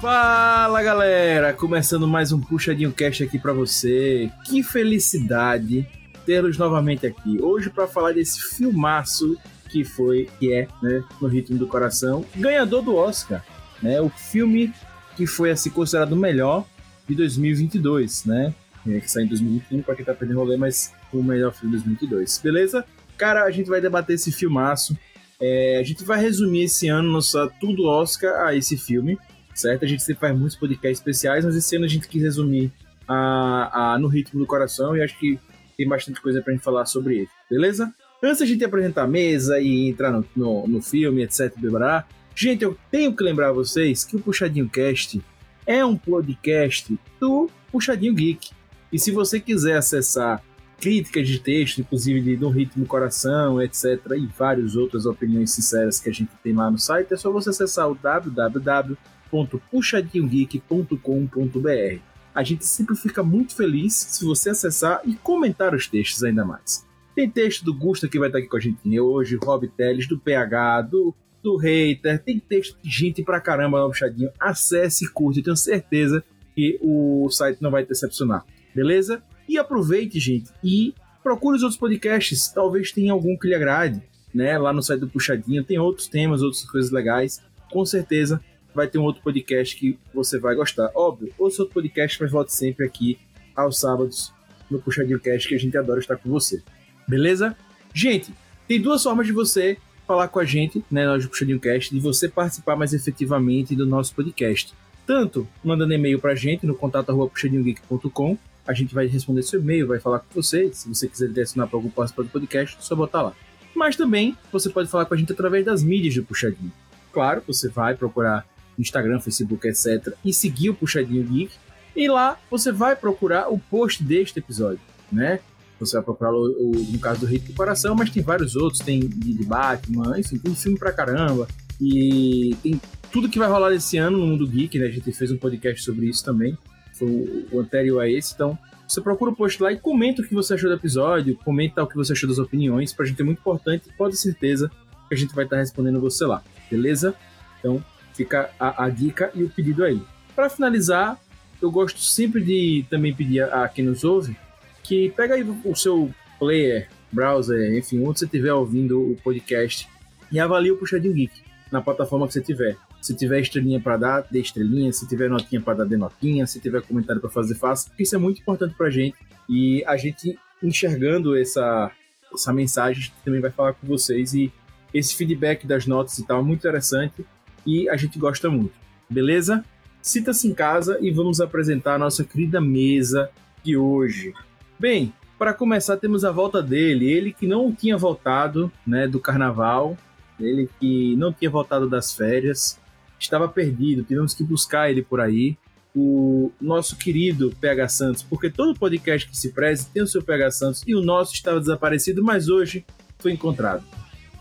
Fala galera, começando mais um Puxadinho Cast aqui para você. Que felicidade tê-los novamente aqui. Hoje para falar desse filmaço que foi, que é, né, no ritmo do coração, ganhador do Oscar, né? O filme que foi assim considerado o melhor de 2022, né? É, que saiu em 2021 para quem tá perdendo rolê, mas o melhor filme de 2022. Beleza? Cara, a gente vai debater esse filmaço. É, a gente vai resumir esse ano nossa tudo Oscar a esse filme certo? A gente sempre faz muitos podcasts especiais, mas esse ano a gente quis resumir a, a, no ritmo do coração e acho que tem bastante coisa pra gente falar sobre ele, beleza? Antes a gente apresentar a mesa e entrar no, no, no filme, etc, blá, gente, eu tenho que lembrar vocês que o Puxadinho Cast é um podcast do Puxadinho Geek. E se você quiser acessar críticas de texto, inclusive de No Ritmo Coração, etc., e várias outras opiniões sinceras que a gente tem lá no site, é só você acessar o www www.puxadinhogeek.com.br. A gente sempre fica muito feliz se você acessar e comentar os textos ainda mais. Tem texto do Gusta que vai estar aqui com a gente hoje, Rob Teles, do PH, do, do Hater, tem texto de gente pra caramba no Puxadinho. Acesse e curte, tenho certeza que o site não vai decepcionar, beleza? E aproveite, gente, e procure os outros podcasts, talvez tenha algum que lhe agrade, né? Lá no site do Puxadinho tem outros temas, outras coisas legais. Com certeza vai ter um outro podcast que você vai gostar. Óbvio, outro outro podcast, mas volte sempre aqui aos sábados no Puxadinho Cast, que a gente adora estar com você. Beleza? Gente, tem duas formas de você falar com a gente, né, nós do Puxadinho Cast, de você participar mais efetivamente do nosso podcast. Tanto mandando e-mail pra gente no contato puxadinhogeek.com, a gente vai responder seu e-mail, vai falar com você. Se você quiser direcionar para algum participante do podcast, só botar lá. Mas também você pode falar com a gente através das mídias do Puxadinho. Claro, você vai procurar Instagram, Facebook, etc. E seguir o Puxadinho Geek. E lá você vai procurar o post deste episódio, né? Você vai procurar, o, o no caso do Rito do Coração, mas tem vários outros, tem de Batman, enfim, tem filme pra caramba. E tem tudo que vai rolar esse ano no mundo geek, né? A gente fez um podcast sobre isso também. Foi o, anterior a esse, então você procura o post lá e comenta o que você achou do episódio, comenta o que você achou das opiniões, pra gente é muito importante, pode ter certeza que a gente vai estar respondendo você lá, beleza? Então, Fica a, a dica e o pedido aí. Para finalizar, eu gosto sempre de também pedir a, a quem nos ouve que pega aí o seu player, browser, enfim, onde você estiver ouvindo o podcast e avalie o Puxadinho Geek na plataforma que você tiver. Se tiver estrelinha para dar, dê estrelinha. Se tiver notinha para dar, dê notinha. Se tiver comentário para fazer, faça. Isso é muito importante para a gente. E a gente enxergando essa, essa mensagem, a gente também vai falar com vocês. E esse feedback das notas e tal é muito interessante e a gente gosta muito. Beleza? Cita-se em casa e vamos apresentar a nossa querida mesa de hoje. Bem, para começar temos a volta dele, ele que não tinha voltado, né, do carnaval, ele que não tinha voltado das férias, estava perdido, tivemos que buscar ele por aí. O nosso querido PH Santos, porque todo podcast que se preze tem o seu PH Santos e o nosso estava desaparecido, mas hoje foi encontrado.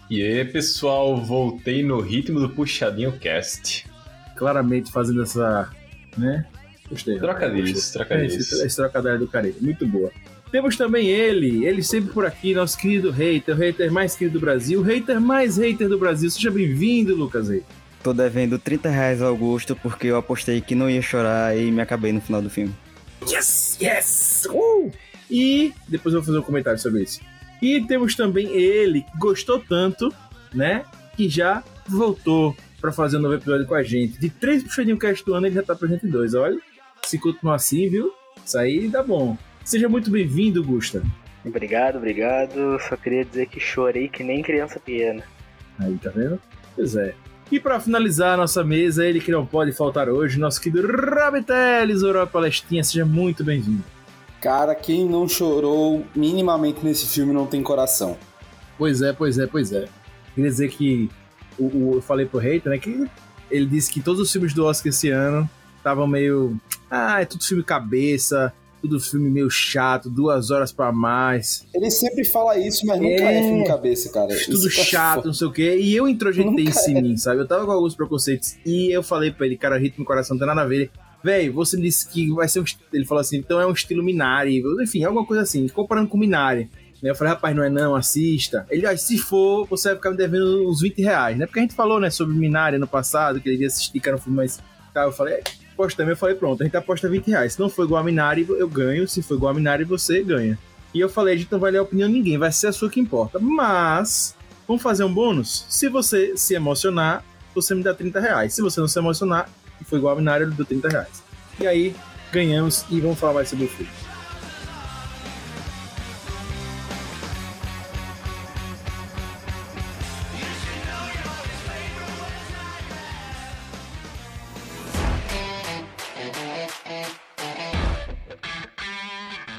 E aí, pessoal, voltei no ritmo do Puxadinho Cast. Claramente fazendo essa, né? Gostei. Trocadilhos, trocadilhos. Esse, esse trocadilho do carinho, muito boa. Temos também ele, ele sempre por aqui, nosso querido hater, o hater mais querido do Brasil, o hater mais hater do Brasil. Seja bem-vindo, Lucas Rei. Tô devendo 30 reais ao Augusto porque eu apostei que não ia chorar e me acabei no final do filme. Yes, yes! Uh! E depois eu vou fazer um comentário sobre isso. E temos também ele, que gostou tanto, né? Que já voltou para fazer um novo episódio com a gente. De três puxadinhos cast do ano, ele já tá presente em dois. Olha, se continuar assim, viu? Isso aí dá bom. Seja muito bem-vindo, Gusta. Obrigado, obrigado. Só queria dizer que chorei que nem criança pequena. Aí, tá vendo? Pois é. E para finalizar a nossa mesa, ele que não pode faltar hoje, nosso querido Rabiteles, Europa Palestina. Seja muito bem-vindo. Cara, quem não chorou minimamente nesse filme não tem coração. Pois é, pois é, pois é. Queria dizer que o, o, eu falei pro Hater, né, que ele disse que todos os filmes do Oscar esse ano estavam meio. Ah, é tudo filme cabeça, tudo filme meio chato, duas horas para mais. Ele sempre fala isso, mas nunca é, é filme cabeça, cara. Tudo isso chato, não sei o quê. E eu introjetei isso em é. mim, sabe? Eu tava com alguns preconceitos e eu falei pra ele, cara, ritmo e coração não tem nada a ver. Velho, você disse que vai ser um. Ele falou assim, então é um estilo Minari. Enfim, alguma coisa assim, comparando com Minari. Eu falei, rapaz, não é não, assista. Ele, ah, se for, você vai ficar me devendo uns 20 reais, né? Porque a gente falou, né, sobre Minari no passado, que ele ia assistir, que era um filme mais Tá, eu falei, apostamos, eu falei, pronto, a gente aposta 20 reais. Se não for igual a Minari, eu ganho. Se for igual a Minari, você ganha. E eu falei, a gente não vai ler a opinião de ninguém, vai ser a sua que importa. Mas, vamos fazer um bônus? Se você se emocionar, você me dá 30 reais. Se você não se emocionar, e foi igual a Minari, eu dou 30 reais. E aí, ganhamos e vamos falar mais sobre o filme.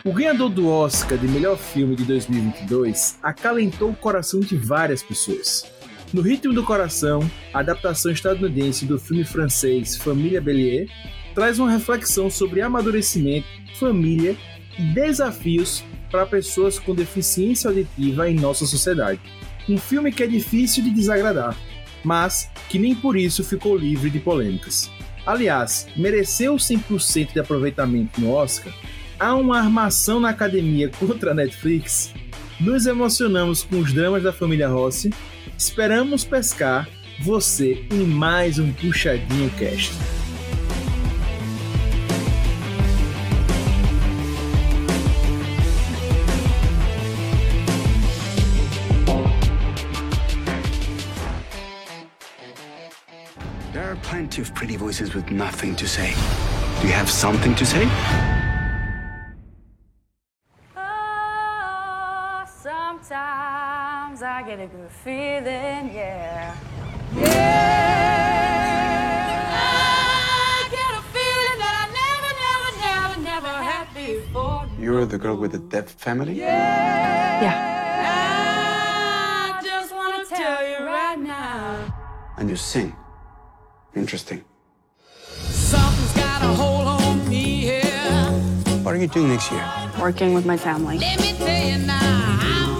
O ganhador do Oscar de melhor filme de 2022 acalentou o coração de várias pessoas. No Ritmo do Coração, a adaptação estadunidense do filme francês Família Bellier traz uma reflexão sobre amadurecimento, família e desafios para pessoas com deficiência auditiva em nossa sociedade. Um filme que é difícil de desagradar, mas que nem por isso ficou livre de polêmicas. Aliás, mereceu 100% de aproveitamento no Oscar há uma armação na academia contra a Netflix, nos emocionamos com os dramas da família Rossi, esperamos pescar você em mais um Puxadinho Cast. There are plenty of pretty voices with nothing to say. Do you have something to say? Oh, sometimes I get a good feeling, yeah. Yeah. I get a feeling that I never, never, never, never had before. You're the girl with the deaf family? Yeah. I just want to tell you right now. And you sing. Interesting. Something's got a hold on me here. What are you doing next year? working with my family. Let me tell you now,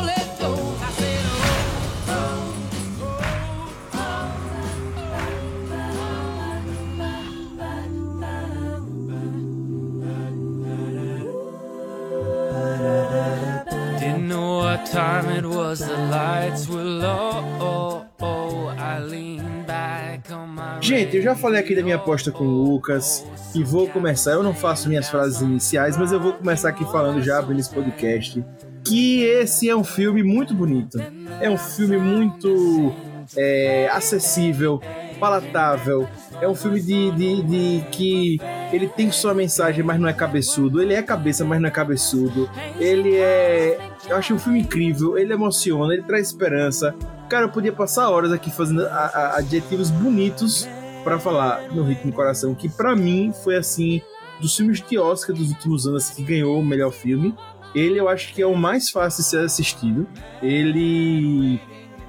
Gente, eu já falei aqui da minha aposta com o Lucas e vou começar. Eu não faço minhas frases iniciais, mas eu vou começar aqui falando já abrindo esse podcast. Que esse é um filme muito bonito. É um filme muito é, acessível, palatável. É um filme de, de, de que ele tem sua mensagem, mas não é cabeçudo. Ele é cabeça, mas não é cabeçudo. Ele é. Eu acho um filme incrível. Ele emociona, ele traz esperança. Cara, eu podia passar horas aqui fazendo a- a- adjetivos bonitos pra falar no Ritmo Coração, que pra mim foi assim, dos filmes de Oscar dos últimos anos assim, que ganhou o melhor filme. Ele eu acho que é o mais fácil de ser assistido. Ele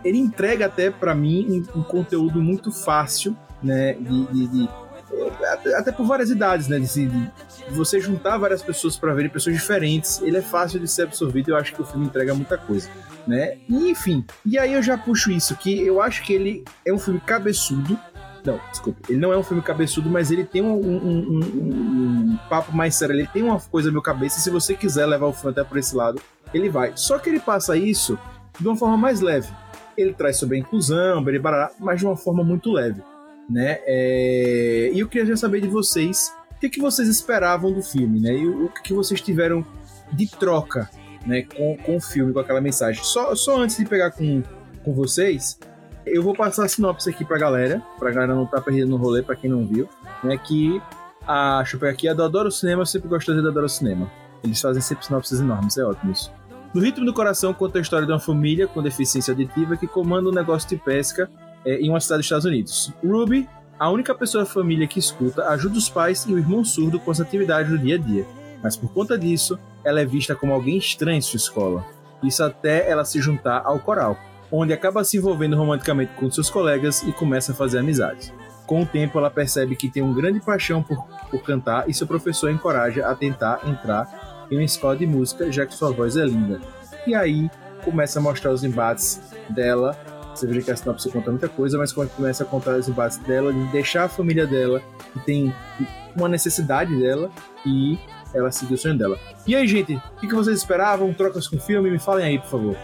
ele entrega até pra mim um, um conteúdo muito fácil, né, de, de- de- até, até por várias idades, né, de, de você juntar várias pessoas pra verem pessoas diferentes, ele é fácil de ser absorvido. Eu acho que o filme entrega muita coisa, né? E, enfim, e aí eu já puxo isso que eu acho que ele é um filme cabeçudo. Não, desculpa. Ele não é um filme cabeçudo, mas ele tem um, um- um- um- papo mais sério. Ele tem uma coisa na minha cabeça. E se você quiser levar o filme até por esse lado, ele vai. Só que ele passa isso de uma forma mais leve. Ele traz sobre a inclusão, mas de uma forma muito leve. Né? É, E eu queria já saber de vocês o que, que vocês esperavam do filme, né? E o o que, que vocês tiveram de troca né, com, com o filme, com aquela mensagem. Só, só antes de pegar com, com vocês, eu vou passar a sinopse aqui pra galera, pra galera não tá perdendo no rolê, pra quem não viu, né? Que a, deixa aqui, a do Adoro Cinema, eu sempre dizer do Adoro Cinema. Eles fazem sempre sinopses enormes, é ótimo isso. No Ritmo do Coração conta a história de uma família com deficiência auditiva que comanda um negócio de pesca é, em uma cidade dos Estados Unidos. Ruby, a única pessoa da família que escuta, ajuda os pais e o irmão surdo com as atividades do dia a dia. Mas por conta disso, ela é vista como alguém estranho em sua escola. Isso até ela se juntar ao coral, onde acaba se envolvendo romanticamente com seus colegas e começa a fazer amizades. Com o tempo, ela percebe que tem uma grande paixão por, por cantar e seu professor encoraja a tentar entrar em uma escola de música, já que sua voz é linda. E aí começa a mostrar os embates dela. Você vê que a sinopse conta muita coisa, mas quando começa a contar os embates dela, de deixar a família dela, que tem uma necessidade dela e ela seguiu o sonho dela. E aí, gente, o que que vocês esperavam? Trocas com o filme? Me falem aí, por favor.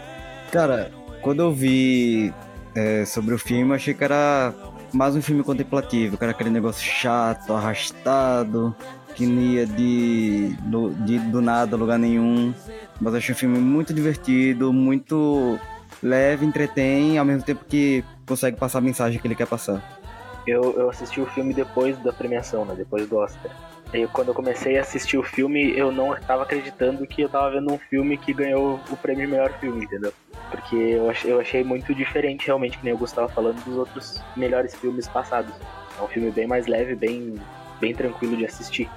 Cara, quando eu vi é, sobre o filme, achei que era mais um filme contemplativo, que era aquele negócio chato, arrastado, que não ia de, do, de, do nada a lugar nenhum. Mas achei um filme muito divertido, muito leve, entretém, ao mesmo tempo que consegue passar a mensagem que ele quer passar. Eu, eu assisti o filme depois da premiação, né? Depois do Oscar. E quando eu comecei a assistir o filme, eu não estava acreditando que eu estava vendo um filme que ganhou o prêmio de melhor filme, entendeu? Porque eu achei, eu achei muito diferente, realmente, que nem eu Gustavo falando, dos outros melhores filmes passados. É um filme bem mais leve, bem, bem tranquilo de assistir.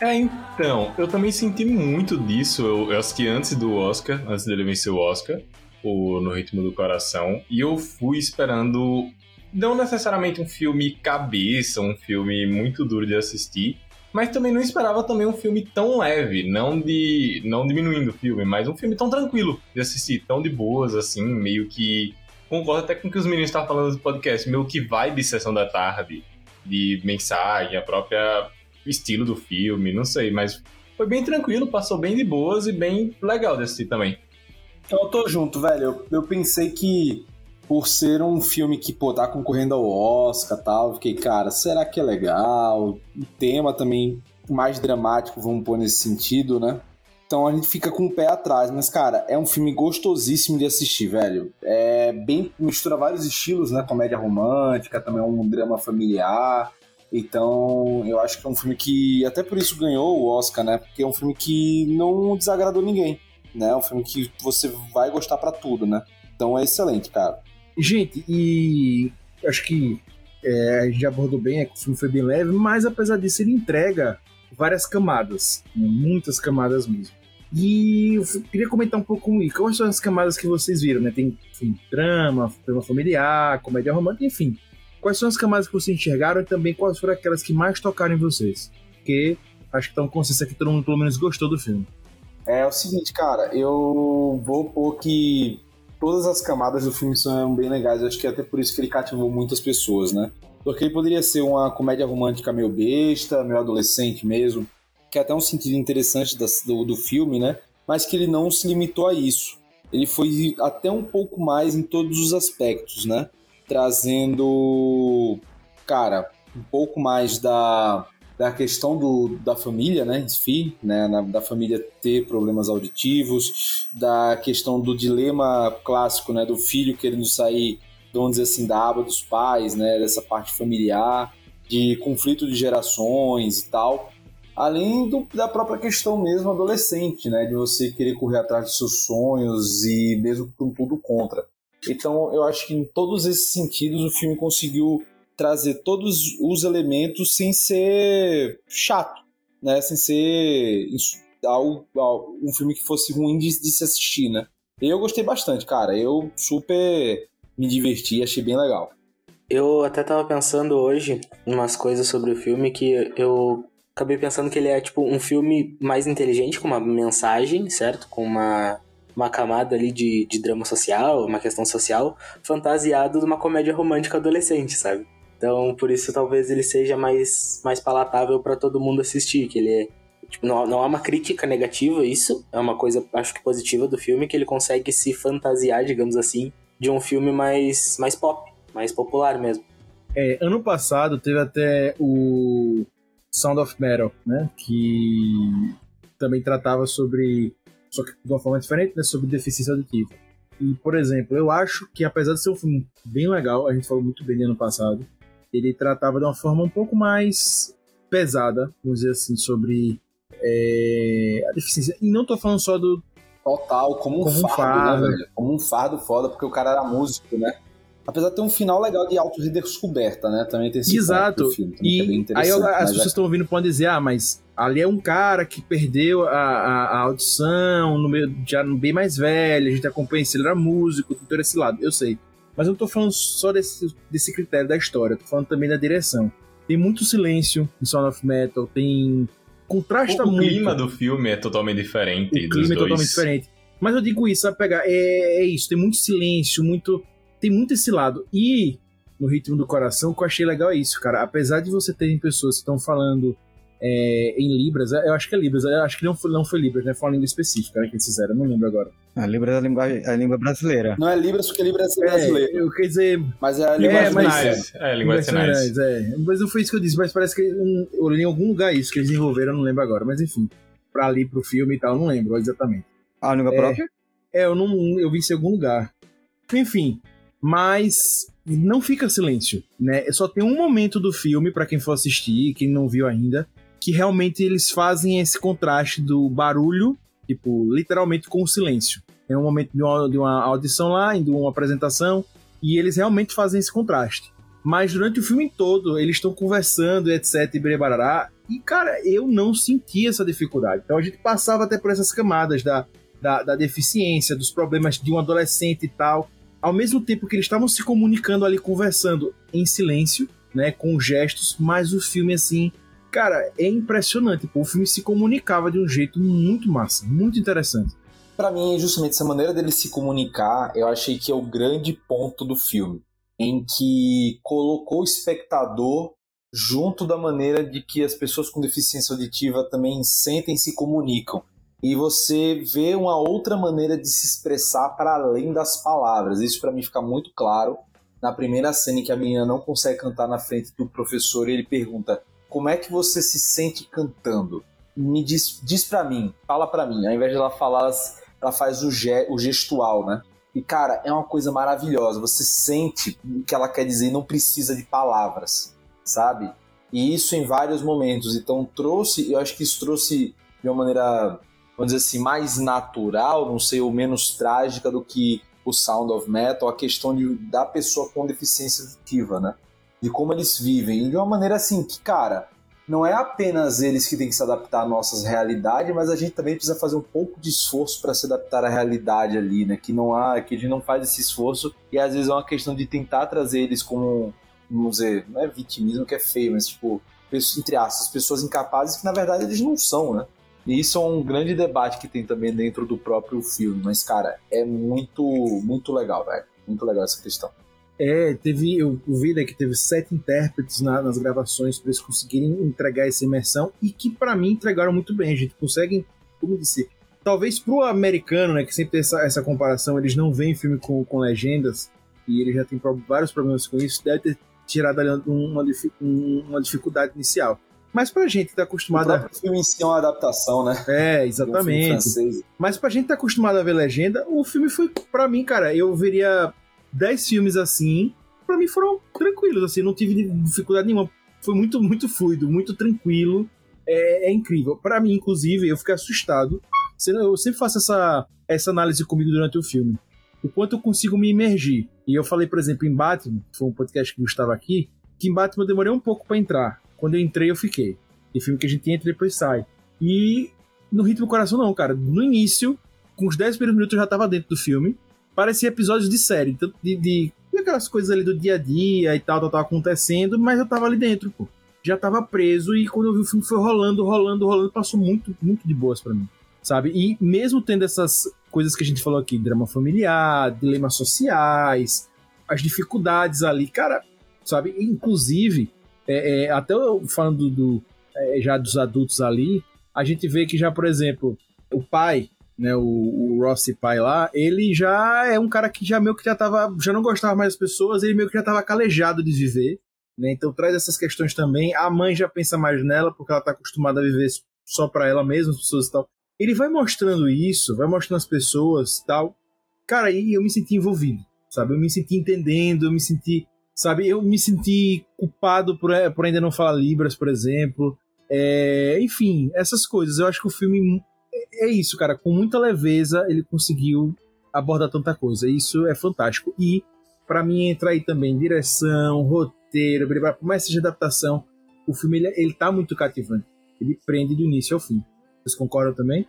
É, então, eu também senti muito disso. Eu, eu assisti antes do Oscar, antes dele vencer o Oscar, o No Ritmo do Coração, e eu fui esperando não necessariamente um filme cabeça, um filme muito duro de assistir, mas também não esperava também um filme tão leve, não de não diminuindo o filme, mas um filme tão tranquilo de assistir, tão de boas assim, meio que concordo até com o que os meninos estavam falando do podcast, meio que vibe sessão da tarde, de mensagem, a própria estilo do filme, não sei, mas foi bem tranquilo, passou bem de boas e bem legal de assistir também. Então eu tô junto, velho. Eu, eu pensei que por ser um filme que, pô, tá concorrendo ao Oscar tal, fiquei, cara, será que é legal? O tema também mais dramático, vamos pôr nesse sentido, né? Então a gente fica com o pé atrás, mas cara, é um filme gostosíssimo de assistir, velho. É bem mistura vários estilos, né? Comédia romântica, também é um drama familiar. Então, eu acho que é um filme que até por isso ganhou o Oscar, né? Porque é um filme que não desagradou ninguém, né? É um filme que você vai gostar pra tudo, né? Então é excelente, cara. Gente, e acho que é, a gente já abordou bem, é o filme foi bem leve, mas apesar disso, ele entrega várias camadas, muitas camadas mesmo. E eu queria comentar um pouco com quais são as camadas que vocês viram, né? Tem enfim, drama, drama familiar, comédia romântica, enfim. Quais são as camadas que vocês enxergaram e também quais foram aquelas que mais tocaram em vocês? Porque acho que tá um consenso que todo mundo pelo menos gostou do filme. É o seguinte, cara, eu vou pôr que todas as camadas do filme são bem legais. Eu acho que é até por isso que ele cativou muitas pessoas, né? Porque ele poderia ser uma comédia romântica meio besta, meio adolescente mesmo, que é até um sentido interessante do, do filme, né? Mas que ele não se limitou a isso. Ele foi até um pouco mais em todos os aspectos, né? Trazendo, cara, um pouco mais da, da questão do, da família, né, si, né, na- da família ter problemas auditivos, da questão do dilema clássico, né, do filho querendo sair, vamos dizer assim, da aba dos pais, né, dessa parte familiar, de conflito de gerações e tal, além do- da própria questão mesmo adolescente, né, de você querer correr atrás dos seus sonhos e mesmo com tudo contra. Então, eu acho que em todos esses sentidos o filme conseguiu trazer todos os elementos sem ser chato, né? Sem ser um filme que fosse ruim de, de se assistir, né? Eu gostei bastante, cara. Eu super me diverti, achei bem legal. Eu até tava pensando hoje umas coisas sobre o filme que eu acabei pensando que ele é tipo um filme mais inteligente, com uma mensagem, certo? Com uma, uma camada ali de, de drama social, uma questão social, fantasiado de uma comédia romântica adolescente, sabe? Então, por isso talvez ele seja mais, mais palatável pra todo mundo assistir, que ele é Tipo, não, não há uma crítica negativa isso, é uma coisa, acho que positiva do filme, que ele consegue se fantasiar, digamos assim, de um filme mais, mais pop, mais popular mesmo. É, ano passado teve até o Sound of Metal, né? Que também tratava sobre, só que de uma forma diferente, né? Sobre deficiência auditiva. E, por exemplo, eu acho que apesar de ser um filme bem legal, a gente falou muito bem no ano passado, ele tratava de uma forma um pouco mais pesada, vamos dizer assim, sobre é, a deficiência. E não tô falando só do, Total, como um Como um fardo, fardo. né, velho? Como um fardo foda, porque o cara era músico, né? Apesar de ter um final legal de auto-redescoberta, né? Também tem esse Exato. filme, que é E aí as mas pessoas estão ouvindo podem dizer, ah, mas ali é um cara que perdeu a, a, a audição, no meio, já bem mais velho, a gente acompanha isso, ele era músico, todo esse lado, eu sei. Mas eu não tô falando só desse, desse critério da história, tô falando também da direção. Tem muito silêncio em Sound of Metal, tem. Contrasta o muito. clima do filme é totalmente diferente O clima é dois. totalmente diferente. Mas eu digo isso, sabe pegar? É, é isso, tem muito silêncio, muito. Tem muito esse lado. E no ritmo do coração, o que eu achei legal é isso, cara. Apesar de você terem pessoas que estão falando é, em Libras. Eu acho que é Libras, eu acho que não foi, não foi Libras, né? Foi uma língua específica né, que eles fizeram, eu não lembro agora. A Libra é a língua, a língua brasileira. Não é Libras porque Libras é É, brasileiro. eu quer dizer, Mas é a É, linguagem mas- brasileira. Sinais. É, linguagem de Linguagem sinais. É. Mas não foi isso que eu disse, mas parece que um, eu li em algum lugar isso que eles desenvolveram, eu não lembro agora. Mas enfim, pra ali, pro filme e tal, eu não lembro exatamente. A língua É. própria? É, eu não eu vi isso em algum lugar. Enfim, mas não fica silêncio, né? Só tem um momento do filme pra quem for assistir, quem não viu ainda, que realmente eles fazem esse contraste do barulho, tipo, literalmente com o silêncio. É um momento de uma, de uma audição lá, de uma apresentação, e eles realmente fazem esse contraste. Mas durante o filme todo, eles estão conversando, etc, e e cara, eu não senti essa dificuldade. Então a gente passava até por essas camadas da, da, da deficiência, dos problemas de um adolescente e tal, ao mesmo tempo que eles estavam se comunicando ali, conversando em silêncio, né, com gestos, mas o filme, assim, cara, é impressionante. Pô, o filme se comunicava de um jeito muito massa, muito interessante. Pra mim, justamente essa maneira dele se comunicar, eu achei que é o grande ponto do filme, em que colocou o espectador junto da maneira de que as pessoas com deficiência auditiva também sentem e se comunicam. E você vê uma outra maneira de se expressar para além das palavras. Isso pra mim fica muito claro na primeira cena em que a menina não consegue cantar na frente do professor e ele pergunta: "Como é que você se sente cantando?" Me diz, diz para mim, fala pra mim. Ao invés de ela falar, ela faz o, ge o gestual, né? E, cara, é uma coisa maravilhosa. Você sente o que ela quer dizer e não precisa de palavras, sabe? E isso em vários momentos. Então, trouxe, eu acho que isso trouxe de uma maneira, vamos dizer assim, mais natural, não sei, ou menos trágica do que o Sound of Metal, a questão de, da pessoa com deficiência auditiva, né? De como eles vivem. E de uma maneira assim que, cara, não é apenas eles que têm que se adaptar à nossa realidade, mas a gente também precisa fazer um pouco de esforço para se adaptar à realidade ali, né? Que não há, que a gente não faz esse esforço e às vezes é uma questão de tentar trazer eles como, vamos dizer, não é vitimismo que é feio, mas tipo, entre aspas, pessoas incapazes que na verdade eles não são, né? E isso é um grande debate que tem também dentro do próprio filme, mas cara, é muito, muito legal, velho. Muito legal essa questão. É, teve, eu vi né, que teve sete intérpretes na- nas gravações para eles conseguirem entregar essa imersão e que pra mim entregaram muito bem. A gente consegue, como eu disse, talvez pro americano, né, que sempre tem essa, essa comparação, eles não veem filme com, com legendas e ele já tem vários problemas com isso, deve ter tirado ali uma, um- uma dificuldade inicial. Mas pra gente que tá O acostumado a. próprio filme em si é uma adaptação, né? É, um exatamente. francês. Mas pra gente tá acostumado a ver legenda, o filme foi, pra mim, cara, eu veria 10 filmes assim, pra mim foram tranquilos, assim, não tive dificuldade nenhuma. Foi muito, muito fluido, muito tranquilo. É, é incrível. Pra mim, inclusive, eu fiquei assustado. Eu sempre faço essa, essa análise comigo durante o filme. O quanto eu consigo me imergir. E eu falei, por exemplo, em Batman, que foi um podcast que eu estava aqui, que em Batman eu demorei um pouco pra entrar. Quando eu entrei, eu fiquei. Tem filme que a gente entra e depois sai. E no Ritmo do Coração, não, cara. No início, com os 10 primeiros minutos eu já tava dentro do filme. Parecia episódios de série, tanto de, de, de aquelas coisas ali do dia a dia e tal, tal, tava acontecendo, mas eu tava ali dentro, pô. Já tava preso e quando eu vi o filme foi rolando, rolando, rolando, passou muito, muito de boas pra mim, sabe? E mesmo tendo essas coisas que a gente falou aqui, drama familiar, dilemas sociais, as dificuldades ali, cara, sabe? Inclusive, é, é, até eu falando do, é, já dos adultos ali, a gente vê que já, por exemplo, o pai, né, o, o Rossi pai lá, ele já é um cara que já meio que já tava, já não gostava mais das pessoas, ele meio que já tava calejado de viver, né? Então traz essas questões também. A mãe já pensa mais nela porque ela tá acostumada a viver só para ela mesma, as pessoas e tal. Ele vai mostrando isso, vai mostrando as pessoas tal. Cara, aí eu me senti envolvido, sabe? Eu me senti entendendo, eu me senti, sabe? Eu me senti culpado por, por ainda não falar Libras, por exemplo. É, enfim, essas coisas. Eu acho que o filme é isso, cara. Com muita leveza ele conseguiu abordar tanta coisa. Isso é fantástico. E para mim entra aí também direção, roteiro, blá, por mais seja adaptação, o filme ele, ele tá muito cativante. Ele prende do início ao fim. Vocês concordam também?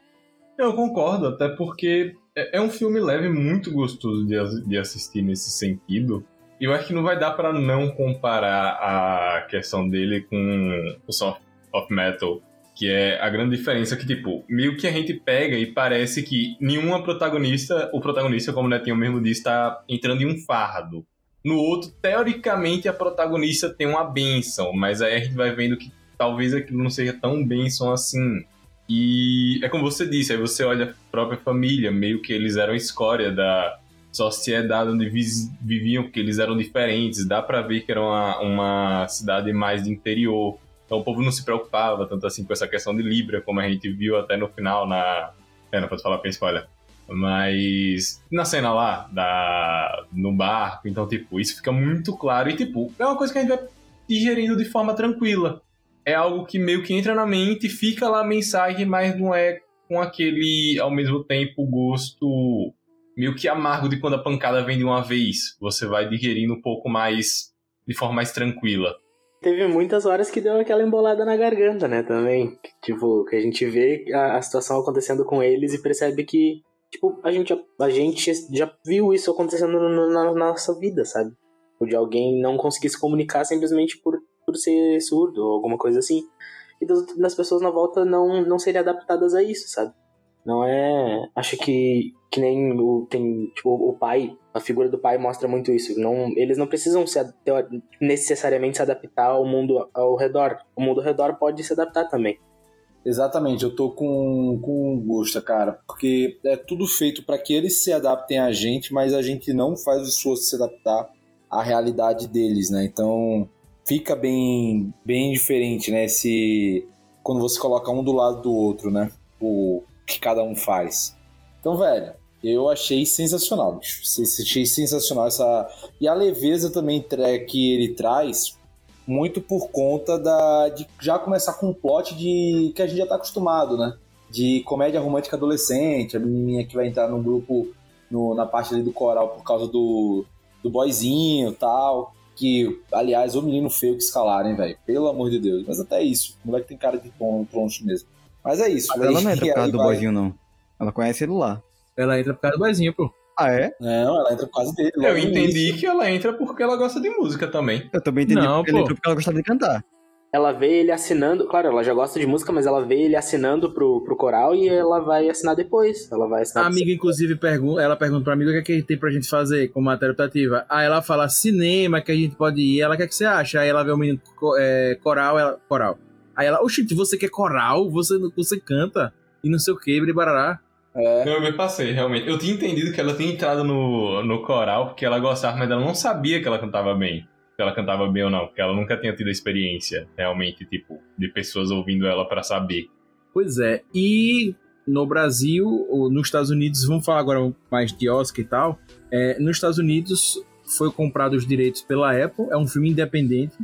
Eu concordo, até porque é é um filme leve muito gostoso de, de assistir nesse sentido. E eu acho que não vai dar pra não comparar a questão dele com o Soft of Metal, que é a grande diferença que, tipo, meio que a gente pega e parece que nenhuma protagonista, o protagonista, como o Netinho mesmo disse, tá entrando em um fardo. No outro, teoricamente, a protagonista tem uma benção, mas aí a gente vai vendo que talvez aquilo não seja tão bênção assim. E é como você disse, aí você olha a própria família, meio que eles eram escória da sociedade onde viviam, porque eles eram diferentes. Dá pra ver que era uma, uma cidade mais de interior. Então o povo não se preocupava tanto assim com essa questão de Libra, como a gente viu até no final na. É, não pode falar pra spoiler. Mas na cena lá, da, no barco, então, tipo, isso fica muito claro. E, tipo, é uma coisa que a gente vai digerindo de forma tranquila. É algo que meio que entra na mente, fica lá a mensagem, mas não é com aquele, ao mesmo tempo, gosto meio que amargo de quando a pancada vem de uma vez. Você vai digerindo um pouco mais, de forma mais tranquila. Teve muitas horas que deu aquela embolada na garganta, né, também. Tipo, que a gente vê a, a situação acontecendo com eles e percebe que, tipo, a gente, a gente já viu isso acontecendo no- na, na nossa vida, sabe? Tipo, de alguém não conseguir se comunicar simplesmente por, por ser surdo ou alguma coisa assim. E das, das pessoas na volta não, não serem adaptadas a isso, sabe? Não é. Acho que, que nem o, tem. Tipo, o pai, a figura do pai mostra muito isso. Não, eles não precisam se, necessariamente se adaptar ao mundo ao redor. O mundo ao redor pode se adaptar também. Exatamente, eu tô com, com Gusta, cara, porque é tudo feito para que eles se adaptem a gente, mas a gente não faz o esforço de se adaptar à realidade deles, né? Então fica bem, bem diferente, né? Se quando você coloca um do lado do outro, né? O que cada um faz. Então, velho, eu achei sensacional, bicho. Achei sensacional essa. E a leveza também que ele traz, muito por conta da, de já começar com um plot de que a gente já tá acostumado, né? De comédia romântica adolescente, a menininha que vai entrar no grupo no- na parte ali do coral por causa do, do boyzinho e tal. Que, aliás, o menino feio que escalaram, velho. Pelo amor de Deus. Mas até isso. O moleque tem cara de tron- troncho mesmo. Mas é isso. Mas ela não entra por causa do vai- boizinho, não. Ela conhece ele lá. Ela entra por causa do boizinho, pô. Ah, é? Não, ela entra por causa dele. Eu entendi início. que ela entra porque ela gosta de música também. Eu também entendi Não, porque pô. entrou porque ela gostava de cantar. Ela vê ele assinando. Claro, ela já gosta de música, mas ela vê ele assinando pro, pro coral e ela vai assinar depois. Ela vai assinar A amiga, inclusive, pergunta, ela pergunta pra amiga o que, é que tem pra gente fazer com matéria optativa. Aí ela fala cinema que a gente pode ir. Ela, o que, é que você acha? Aí ela vê o menino é, coral, ela, coral. Aí ela, oxi, você quer coral? Você, você canta? E não sei o que, bribarará. É, Não, eu me passei, realmente. Eu tinha entendido que ela tinha entrado no, no coral porque ela gostava, mas ela não sabia que ela cantava bem. Se ela cantava bem ou não, porque ela nunca tinha tido a experiência, realmente, tipo, de pessoas ouvindo ela pra saber. Pois é. E no Brasil, ou nos Estados Unidos, vamos falar agora mais de Oscar e tal. É, nos Estados Unidos foi comprado os direitos pela Apple, é um filme independente,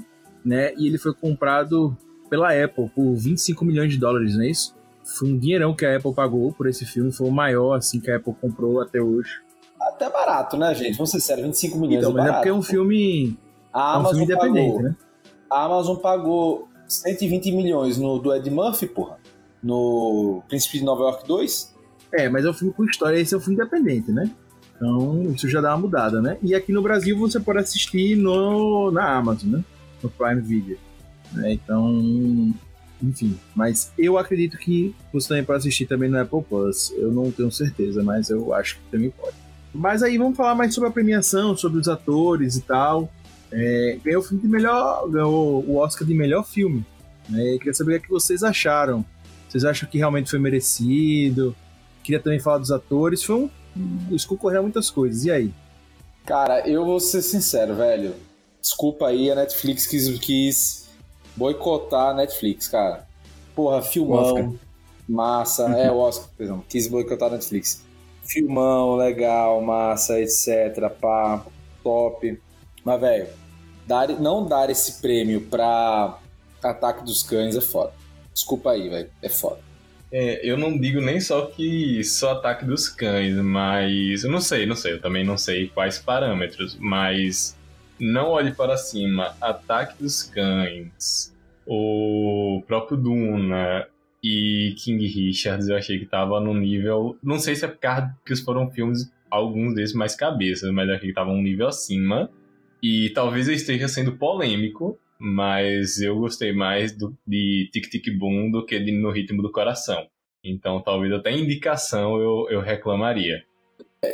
né? E ele foi comprado pela Apple por 25 milhões de dólares, não é isso? Foi um dinheirão que a Apple pagou por esse filme, foi o maior assim que a Apple comprou até hoje. até barato, né, gente? Vamos ser sérios, 25 milhões Então, é mas é barato. porque é um filme, A é um filme Amazon independente, pagou. né? A Amazon pagou 120 milhões no do Ed Murphy, porra. No Príncipe de Nova York 2. É, mas é um filme com história, esse é um filme independente, né? Então, isso já dá uma mudada, né? E aqui no Brasil você pode assistir no, na Amazon, né? No Prime Video. Né? Então, enfim. Mas eu acredito que você também pode assistir também no Apple Plus. Eu não tenho certeza, mas eu acho que também pode. Mas aí vamos falar mais sobre a premiação, sobre os atores e tal. É, ganhou o filme de melhor. Ganhou o Oscar de melhor filme. Né? Queria saber o que vocês acharam. Vocês acham que realmente foi merecido? Queria também falar dos atores. Foi um. Isso concorreu a muitas coisas. E aí? Cara, eu vou ser sincero, velho. Desculpa aí, a Netflix quis, quis boicotar a Netflix, cara. Porra, filmão, Oscar. massa. É, o Oscar, perdão. Quis boicotar a Netflix. Filmão, legal, massa, etc. Pá, top. Mas, velho, dar, não dar esse prêmio pra Ataque dos Cães é foda. Desculpa aí, velho. É foda. É, eu não digo nem só que só ataque dos cães, mas. Eu não sei, não sei, eu também não sei quais parâmetros, mas. Não olhe para cima. Ataque dos cães, o próprio Duna e King Richards, eu achei que tava no nível. Não sei se é por causa que foram filmes, alguns desses mais cabeças, mas eu achei que tava um nível acima. E talvez eu esteja sendo polêmico, mas eu gostei mais do, de Tic Tic Boom do que de No Ritmo do Coração. Então talvez até indicação eu, eu reclamaria.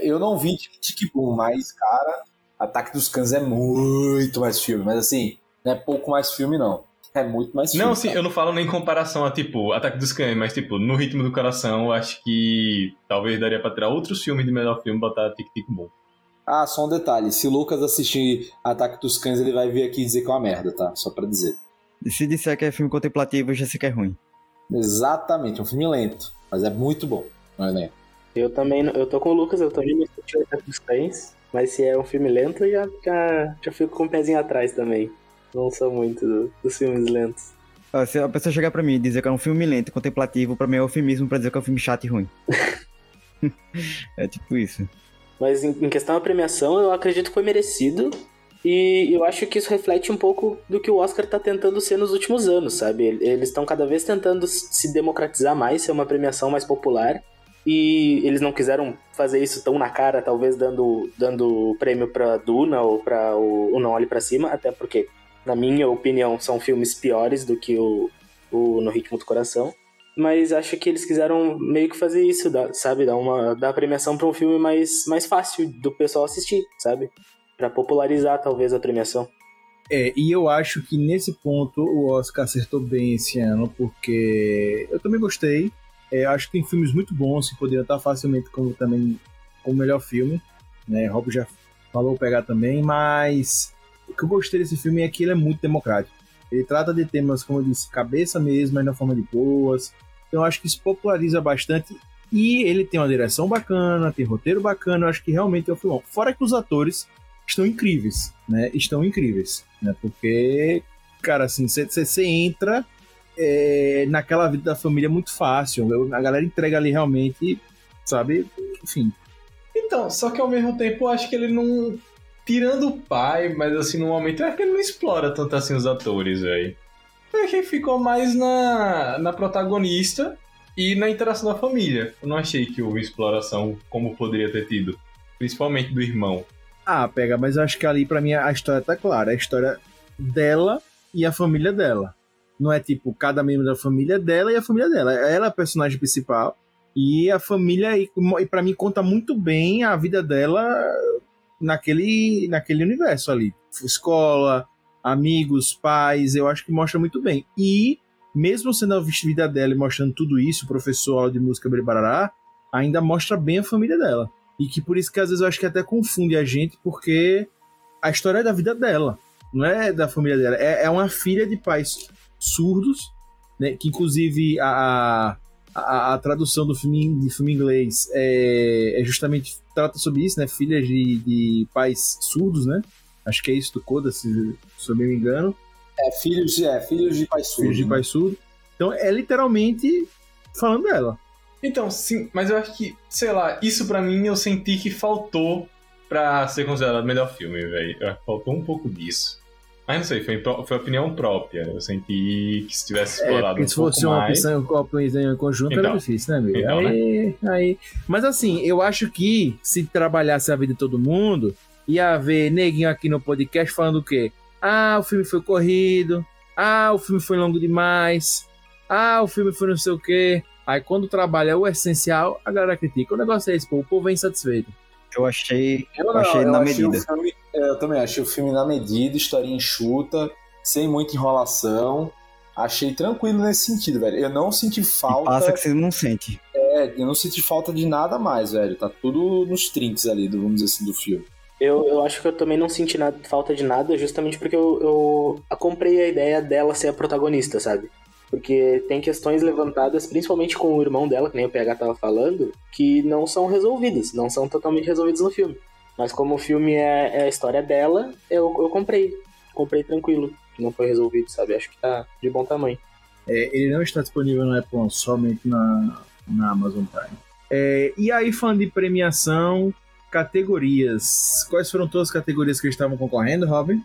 Eu não vi Tic Tic Boom, mas, cara, Ataque dos Cães é muito mais filme. Mas assim, não é pouco mais filme, não. É muito mais Não, filme, sim, cara. eu não falo nem em comparação a, tipo, Ataque dos Cães, mas, tipo, no ritmo do coração, eu acho que talvez daria pra tirar outros filmes de melhor filme e botar Tic Tic Boom. Ah, só um detalhe. Se o Lucas assistir Ataque dos Cães, ele vai vir aqui dizer que é uma merda, tá? Só pra dizer. E se disser que é filme contemplativo, eu já sei que é ruim. Exatamente, é um filme lento, mas é muito bom. Não é lento. Eu também, não- eu tô com o Lucas, eu também não assisti o Ataque dos Cães, mas se é um filme lento, eu já, já, já fico com o pezinho atrás também. Não sou muito do- dos filmes lentos. Ó, Se a pessoa chegar pra mim e dizer que é um filme lento, contemplativo, pra mim é eufemismo pra dizer que é um filme chato e ruim. é tipo isso. Mas em, em questão da premiação, eu acredito que foi merecido. E eu acho que isso reflete um pouco do que o Oscar tá tentando ser nos últimos anos, sabe? Eles estão cada vez tentando se democratizar mais, ser uma premiação mais popular. E eles não quiseram fazer isso tão na cara, talvez dando, dando prêmio pra Duna ou pra o, o Não Olhe Pra Cima, até porque, na minha opinião, são filmes piores do que o, o No Ritmo do Coração. Mas acho que eles quiseram meio que fazer isso, sabe? Dar uma dar premiação pra um filme mais, mais fácil do pessoal assistir, sabe? Pra popularizar, talvez, a premiação. É, e eu acho que nesse ponto o Oscar acertou bem esse ano, porque eu também gostei. É, acho que tem filmes muito bons que poderiam estar facilmente como também como melhor filme. Né? Rob já falou pegar também, mas o que eu gostei desse filme é que ele é muito democrático. Ele trata de temas, como eu disse, cabeça mesmo, mas na forma de boas. Então acho que isso populariza bastante. E ele tem uma direção bacana, tem roteiro bacana, eu acho que realmente é um filme. Fora que os atores estão incríveis, né? Estão incríveis, né? Porque, cara, assim, você entra é, naquela vida da família muito fácil. A galera entrega ali realmente, sabe? Enfim. Então, só que ao mesmo tempo eu acho que ele não. Tirando o pai, mas assim, no momento eu acho que ele não explora tanto assim os atores, velho. Eu achei que ficou mais na, na protagonista e na interação da família. Eu não achei que houve exploração como poderia ter tido. Principalmente do irmão. Ah, pega, mas eu acho que ali pra mim a história tá clara. A história dela e a família dela. Não é tipo cada membro da família dela e a família dela. Ela é a personagem principal e a família e, para mim conta muito bem a vida dela naquele naquele universo ali. Escola, amigos, pais, eu acho que mostra muito bem. E mesmo sendo a vida dela e mostrando tudo isso, professor aula de música Beribarará, ainda mostra bem a família dela. E que por isso que às vezes eu acho que até confunde a gente, porque a história é da vida dela, não é da família dela. É, é uma filha de pais surdos, né? Que inclusive a, a, a tradução do filme, de filme inglês é, é justamente trata sobre isso, né? Filhas de, de pais surdos, né? Acho que é isso do Coda, se, se eu não me engano. É, filhos, é, filhos de pai surdo. Filhos de né? pai surdo. Então é literalmente falando dela. Então, sim, mas eu acho que, sei lá, isso pra mim eu senti que faltou pra ser considerado melhor filme, velho. Faltou um pouco disso. Mas não sei, foi, foi opinião própria. Eu senti que se tivesse É, explorado porque um se pouco fosse uma mais... opção, uma opção em conjunto era Então. difícil, né, amigo? Então, aí, aí. Mas assim, eu acho que se trabalhasse a vida de todo mundo, ia haver neguinho aqui no podcast falando o quê? Ah, o filme foi corrido. Ah, o filme foi longo demais. Ah, o filme foi não sei o quê. Aí quando trabalha o essencial, a galera critica. O negócio é esse, pô, o povo é insatisfeito. Eu achei, Eu, achei eu na achei o medida. filme- é, eu também achei o filme na medida, historinha enxuta, sem muita enrolação. Achei tranquilo nesse sentido, velho. Eu não senti E falta. passa que você não sente. é, eu não senti falta de nada mais, velho. Tá tudo nos trinks ali, do, vamos dizer assim, do filme. Eu, eu acho que eu também não senti nada, falta de nada, justamente porque eu, eu comprei a ideia dela ser a protagonista, sabe? Porque tem questões levantadas, principalmente com o irmão dela, que nem o PH tava falando, que não são resolvidas, não são totalmente resolvidas no filme. Mas como o filme é, é a história dela, eu, eu comprei. Comprei tranquilo. Não foi resolvido, sabe? Acho que tá de bom tamanho. É, ele não está disponível no Apple, somente na, na Amazon Prime. É, e aí, falando de premiação, categorias. Quais foram todas as categorias que eles estavam concorrendo, Robin?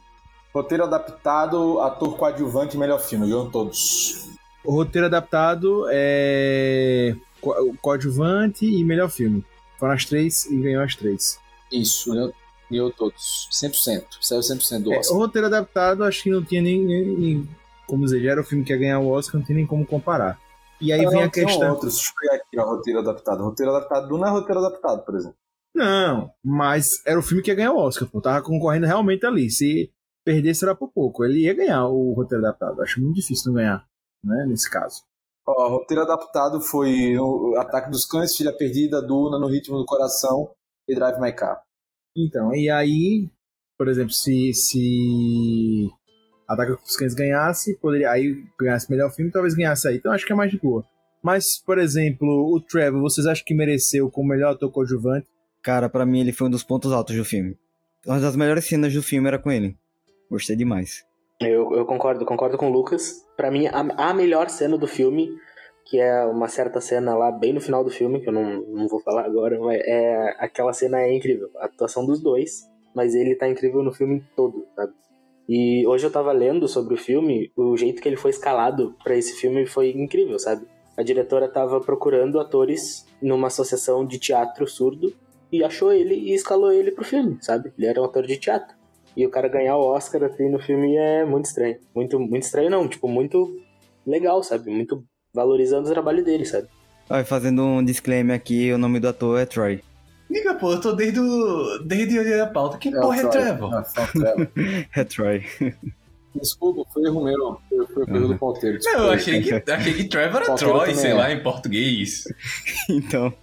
Roteiro adaptado, ator coadjuvante e melhor filme. Ganhou todos. O roteiro adaptado é co- coadjuvante e melhor filme. Foram as três e ganhou as três. Isso, ganhou, ganhou todos. 100%. Saiu 100% do É, Oscar. o roteiro adaptado, acho que não tinha nem, nem- nem- Como dizer, já era o filme que ia ganhar o Oscar, não tinha nem como comparar. E aí Não, vem a questão. outros. Deixa eu pegar aqui o roteiro adaptado. Roteiro adaptado não é roteiro adaptado, por exemplo. Não, mas era o filme que ia ganhar o Oscar, pô. Tava concorrendo realmente ali. Se perdesse era por pouco. Ele ia ganhar o roteiro adaptado. Acho muito difícil não ganhar, né? Nesse caso. Ó, o roteiro adaptado foi o Ataque dos Cães, Filha Perdida, Duna, No Ritmo do Coração e Drive My Car. Então, e aí, por exemplo, se, se Ataque dos Cães ganhasse, poderia, aí ganhasse melhor filme, talvez ganhasse aí. Então acho que é mais de boa. Mas, por exemplo, o Trevor, vocês acham que mereceu como melhor ator coadjuvante? Cara, pra mim ele foi um dos pontos altos do filme. Uma das melhores cenas do filme era com ele. Gostei demais. Eu, eu concordo, concordo com o Lucas. Pra mim, a, a melhor cena do filme, que é uma certa cena lá bem no final do filme, que eu não, não vou falar agora, mas é, aquela cena é incrível. A atuação dos dois, mas ele tá incrível no filme todo, sabe? E hoje eu tava lendo sobre o filme, o jeito que ele foi escalado pra esse filme foi incrível, sabe? A diretora tava procurando atores numa associação de teatro surdo e achou ele e escalou ele pro filme, sabe? Ele era um ator de teatro. E o cara ganhar o Oscar assim no filme é muito estranho. Muito, muito estranho não, tipo, muito legal, sabe? Muito valorizando o trabalho dele, sabe? E fazendo um disclaimer aqui, o nome do ator é Troy. Diga, pô, eu tô desde, o... desde o dia da pauta. Que É o porra é. Trevor? O Trevor. É Troy. Desculpa, foi erro meu. Foi, foi erro do ponteiro. Não, eu achei que, achei que Trevor era Ponteiro Troy, sei é. lá, em português. então.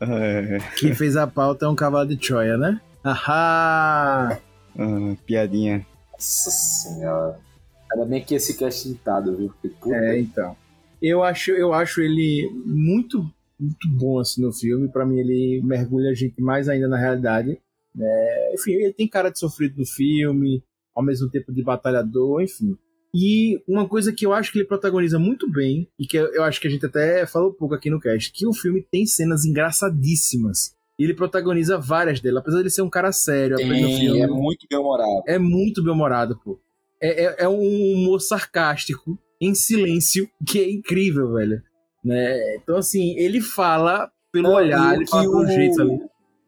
é, Quem fez a pauta é um cavalo de Troia, né? Ahá! ah, piadinha. Nossa senhora. Ainda bem que esse cast editado, viu? Porque, É, então. Eu acho, eu acho ele muito, muito bom assim no filme. Pra mim, ele mergulha a gente mais ainda na realidade. né? enfim, ele tem cara de sofrido no filme, ao mesmo tempo de batalhador, enfim. E uma coisa que eu acho que ele protagoniza muito bem, e que eu acho que a gente até falou um pouco aqui no cast, que o filme tem cenas engraçadíssimas. E ele protagoniza várias delas, apesar de ele ser um cara sério tem, filme é muito bem humorado. é muito bem humorado, pô. É, é, é um humor sarcástico, em silêncio, que é incrível, velho. Né? Então, assim, ele fala pelo Não, olhar, e o ele fala pelo o- jeito ali.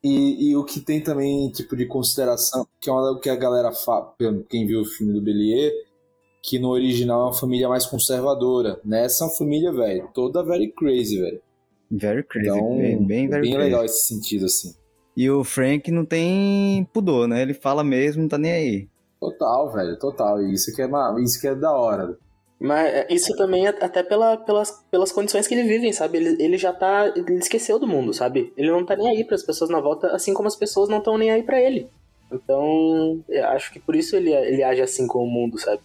E, e o que tem também, tipo, de consideração, que é uma, que a galera fala, pelo- quem viu o filme do Belier, que no original é uma família mais conservadora. Nessa é uma família, velho, toda very crazy, velho. Very crazy. Então, bem, bem, very crazy. legal esse sentido, assim. E o Frank não tem pudor, né? Ele fala mesmo, não tá nem aí. Total, velho, total. E isso que é, isso que é da hora. Mas é, isso também é até pela, pelas, pelas condições que ele vive, sabe? Ele, ele já tá. Ele esqueceu do mundo, sabe? Ele não tá nem aí pras pessoas na volta, assim como as pessoas não estão nem aí pra ele. Então, eu acho que por isso ele, ele age assim com o mundo, sabe?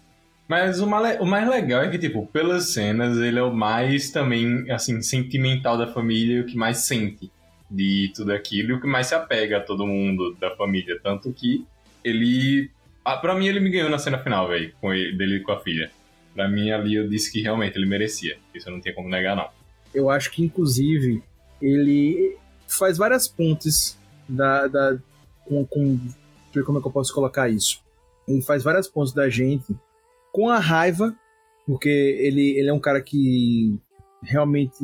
Mas o mais, o mais legal é que, tipo, pelas cenas, ele é o mais também, assim, sentimental da família e o que mais sente de tudo aquilo e o que mais se apega a todo mundo da família. Tanto que ele. Ah, pra mim, ele me ganhou na cena final, velho, com ele, dele com a filha. Pra mim, ali eu disse que realmente ele merecia. Isso eu não tinha como negar, não. Eu acho que, inclusive, ele faz várias pontes da, da, com, com. Como é que eu posso colocar isso. Ele faz várias pontes da gente com a raiva, porque ele, ele é um cara que realmente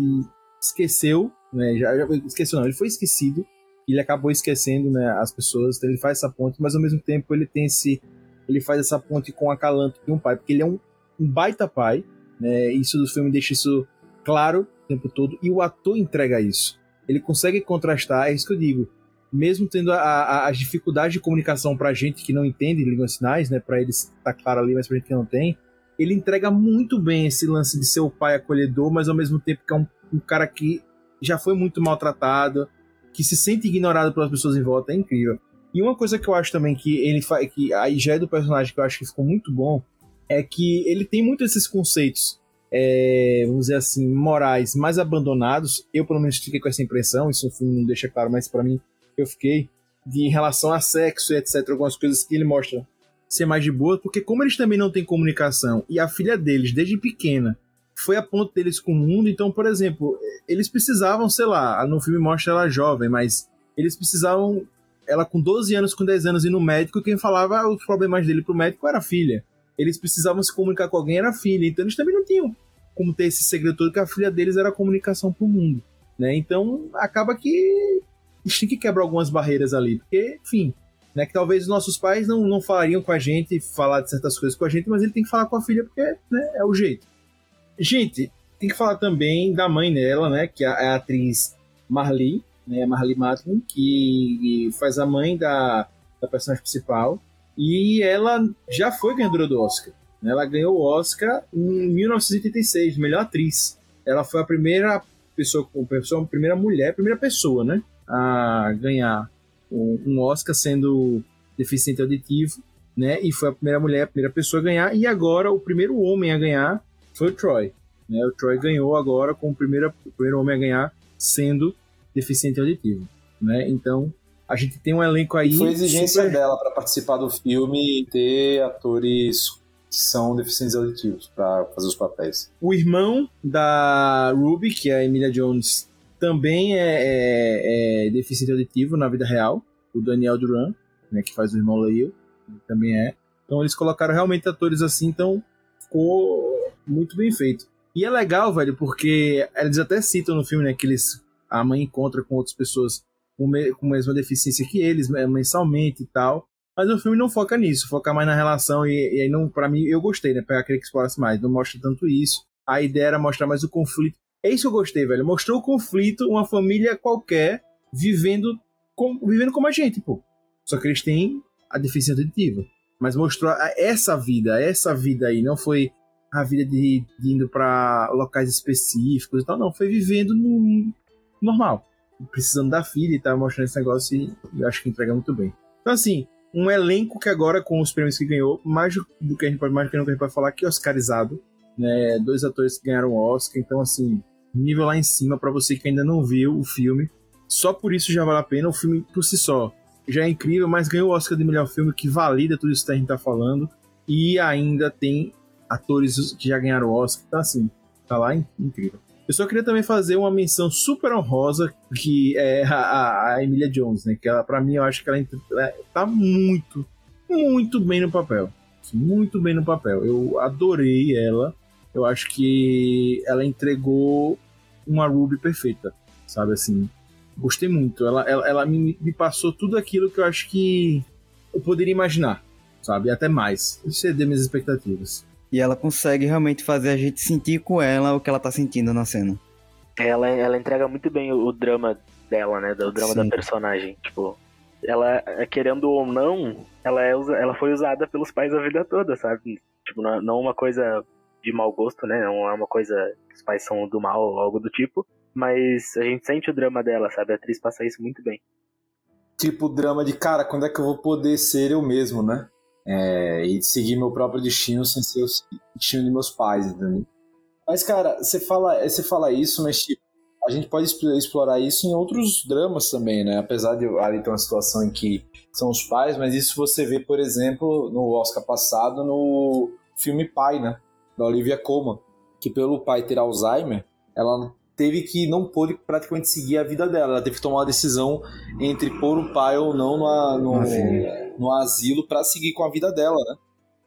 esqueceu, né? Já, já esqueceu, não, ele foi esquecido. Ele acabou esquecendo, né, as pessoas, então ele faz essa ponte, mas ao mesmo tempo ele tem esse. Ele faz essa ponte com a Calanto de um pai, porque ele é um, um baita pai, né? Isso do filme deixa isso claro o tempo todo, e o ator entrega isso. Ele consegue contrastar, é isso que eu digo. Mesmo tendo a, a, as dificuldades de comunicação pra gente que não entende línguas sinais, né? Pra eles tá claro ali, mas pra gente que não tem, ele entrega muito bem esse lance de ser o pai acolhedor, mas ao mesmo tempo que é um, um cara que já foi muito maltratado, que se sente ignorado pelas pessoas em volta, é incrível. E uma coisa que eu acho também que ele faz, que aí já é do personagem que eu acho que ficou muito bom, é que ele tem muito esses conceitos, é, vamos dizer assim, morais mais abandonados. Eu, pelo menos, fiquei com essa impressão, isso o filme não deixa claro, mas para mim eu fiquei, de em relação a sexo e etc, algumas coisas que ele mostra ser mais de boa, porque como eles também não têm comunicação, e a filha deles, desde pequena, foi a ponto deles com o mundo, então, por exemplo, eles precisavam, sei lá, no filme mostra ela jovem, mas eles precisavam, ela com 12 anos, com 10 anos, ir no médico, e quem falava os problemas dele pro médico era a filha. Eles precisavam se comunicar com alguém, era a filha, então eles também não tinham como ter esse segredo todo, que a filha deles era a comunicação pro mundo, né, então acaba que a gente tem que quebrar algumas barreiras ali, porque, enfim, né, que talvez os nossos pais não, não falariam com a gente, falar de certas coisas com a gente, mas ele tem que falar com a filha porque né, é o jeito. Gente, tem que falar também da mãe dela, né, que é a, é atriz Marlee, né, Marlee Matlin, que faz a mãe da, da personagem principal. E ela já foi ganhadora do Oscar. né? Ela ganhou o Oscar em 1986, melhor atriz. Ela foi a primeira pessoa, a primeira mulher, a primeira pessoa, né, a ganhar um Oscar sendo deficiente auditivo, né? E foi a primeira mulher, a primeira pessoa a ganhar. E agora o primeiro homem a ganhar foi o Troy. Né? O Troy ganhou agora como o primeiro, o primeiro homem a ganhar sendo deficiente auditivo, né? Então a gente tem um elenco aí. Foi exigência super- dela para participar do filme e ter atores que são deficientes auditivos para fazer os papéis. O irmão da Ruby, que é a Emilia Jones, também é, é- é deficiente auditivo na vida real. O Daniel Duran, né, que faz o irmão Leo, também é. Então eles colocaram realmente atores assim, então ficou muito bem feito. E é legal, velho, porque eles até citam no filme, né, que eles, a mãe encontra com outras pessoas com, me, com a mesma deficiência que eles, né, mensalmente e tal. Mas o filme não foca nisso, foca mais na relação e, aí não, para mim eu gostei, né, para querer que explorasse mais, não mostra tanto isso. A ideia era mostrar mais o conflito. É isso que eu gostei, velho. Mostrou o conflito, uma família qualquer vivendo com, vivendo como a gente, pô. Só que eles têm a deficiência auditiva. Mas mostrou essa vida, essa vida aí. Não foi a vida de, de indo pra locais específicos e tal, não. Foi vivendo no normal. Precisando da filha e tal, mostrando esse negócio e eu acho que entrega muito bem. Então, assim, um elenco que agora, com os prêmios que ganhou, mais do que a gente pode, mais do que a gente pode falar, que oscarizado. Né? Dois atores que ganharam o Oscar. Então, assim, nível lá em cima pra você que ainda não viu o filme. Só por isso já vale a pena. O filme por si só já é incrível, mas ganhou o Oscar de melhor filme, que valida tudo isso que a gente tá falando. E ainda tem atores que já ganharam o Oscar. Então, assim, tá lá in- incrível. Eu só queria também fazer uma menção super honrosa, que é a, a, Emilia Jones, né? Que ela, pra mim, eu acho que ela, ela tá muito, muito bem no papel. Muito bem no papel. Eu adorei ela. Eu acho que ela entregou uma Ruby perfeita, sabe assim? Gostei muito. Ela, ela, ela me, me passou tudo aquilo que eu acho que eu poderia imaginar, sabe? Até mais. Exceder minhas expectativas. E ela consegue realmente fazer a gente sentir com ela o que ela tá sentindo na cena. Ela, ela entrega muito bem o, o drama dela, né? O drama Sim. da personagem. Tipo, ela, querendo ou não, ela, é, usa- ela foi usada pelos pais a vida toda, sabe? Tipo, não, não uma coisa de mau gosto, né? Não é uma coisa que os pais são do mal ou algo do tipo. Mas a gente sente o drama dela, sabe? A atriz passa isso muito bem. Tipo, drama de, cara, quando é que eu vou poder ser eu mesmo, né? É, e seguir meu próprio destino sem ser o destino de meus pais, entendeu? Mas, cara, você fala, você fala isso, mas tipo, a gente pode expl- explorar isso em outros dramas também, né? Apesar de ali ter uma situação em que são os pais, mas isso você vê, por exemplo, no Oscar passado, no filme Pai, né? Da Olivia Colman, que pelo pai ter Alzheimer, ela teve que não pôde praticamente seguir a vida dela. Ela teve que tomar uma decisão entre pôr o pai ou não no, no, No asilo. para seguir com a vida dela, né?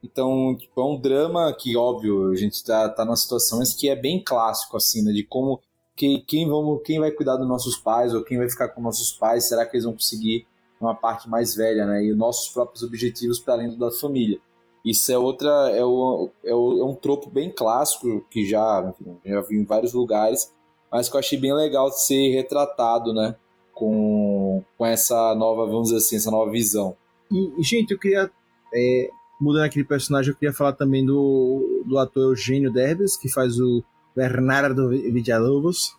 Então, tipo, é um drama que, óbvio, a gente tá, tá numa situação mas que é bem clássico, assim, né? De como que, quem, vamos, quem vai cuidar dos nossos pais ou quem vai ficar com nossos pais, será que eles vão conseguir uma parte mais velha, né? E os nossos próprios objetivos para além da família. Isso é outra, é, o, é, o, é um tropo bem clássico que já, enfim, já vi em vários lugares, mas que eu achei bem legal de ser retratado, né? Com, com essa nova, vamos dizer assim, essa nova visão. E, gente, eu queria. é, mudando aquele personagem, eu queria falar também do, do ator Eugênio Derbez, que faz o Bernardo Villalobos.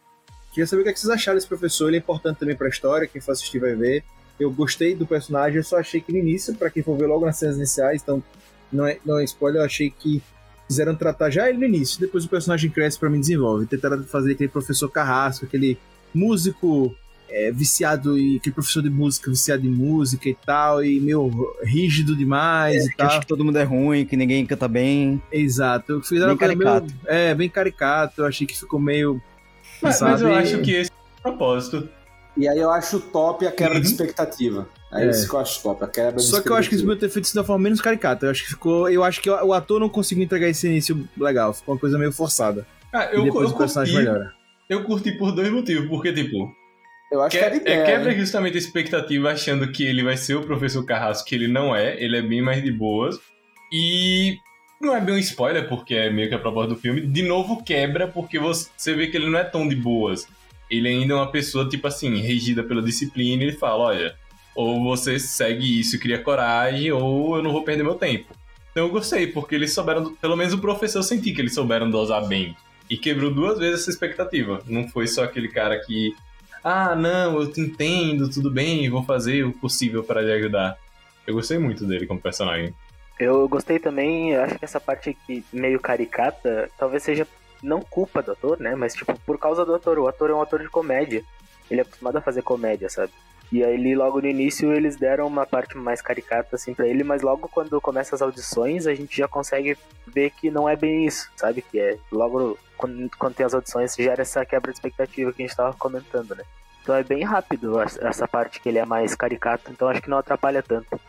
Queria saber o que, é que vocês acharam desse professor. Ele é importante também pra história, quem for assistir vai ver. Eu gostei do personagem, eu só achei que no início, pra quem for ver logo nas cenas iniciais, então não é, não é spoiler, eu achei que quiseram tratar já ele no início, depois o personagem cresce pra mim desenvolve. Tentaram fazer aquele professor carrasco, aquele músico é, viciado e aquele professor de música viciado em música e tal, e meio rígido demais e Que tal. que todo mundo é ruim, que ninguém canta bem. Exato. Fizeram Bem uma coisa meio- caricato. é, bem caricato. Eu achei que ficou meio. Mas, mas eu acho que esse é o propósito. E aí eu acho top a quebra de expectativa. É, É. isso que eu acho top, a quebra de Só que eu acho que eles expectativa. podiam ter feito isso de uma forma menos caricata. Eu acho que ficou. Eu acho que o ator não conseguiu entregar esse início legal. Ficou uma coisa meio forçada. Ah, e eu, depois eu o personagem curti, melhora. eu curti por dois motivos. Porque, tipo, Eu acho que, que é, ideia. quebra hein? justamente a expectativa achando que ele vai ser o professor Carrasco, que ele não é, ele é bem mais de boas. E não é bem um spoiler, porque é meio que a proposta do filme. De novo, quebra, porque você vê que ele não é tão de boas. Ele ainda é uma pessoa, tipo assim, regida pela disciplina, e ele fala, olha, Ou você segue isso e cria coragem, ou eu não vou perder meu tempo. Então eu gostei, porque eles souberam, pelo menos o professor eu senti que eles souberam dosar bem. E quebrou duas vezes essa expectativa. Não foi só aquele cara que, ah, não, eu te entendo, tudo bem, vou fazer o possível para lhe ajudar. Eu gostei muito dele como personagem. Eu gostei também, acho que essa parte aqui meio caricata, talvez seja não culpa do ator, né? Mas tipo, por causa do ator. O ator é um ator de comédia. Ele é acostumado a fazer comédia, sabe? E aí logo no início eles deram uma parte mais caricata assim pra ele, mas logo quando começa as audições a gente já consegue ver que não é bem isso, sabe? Que é logo quando, quando tem as audições gera essa quebra de expectativa que a gente tava comentando, né? Então é bem rápido essa parte que ele é mais caricato, então acho que não atrapalha tanto.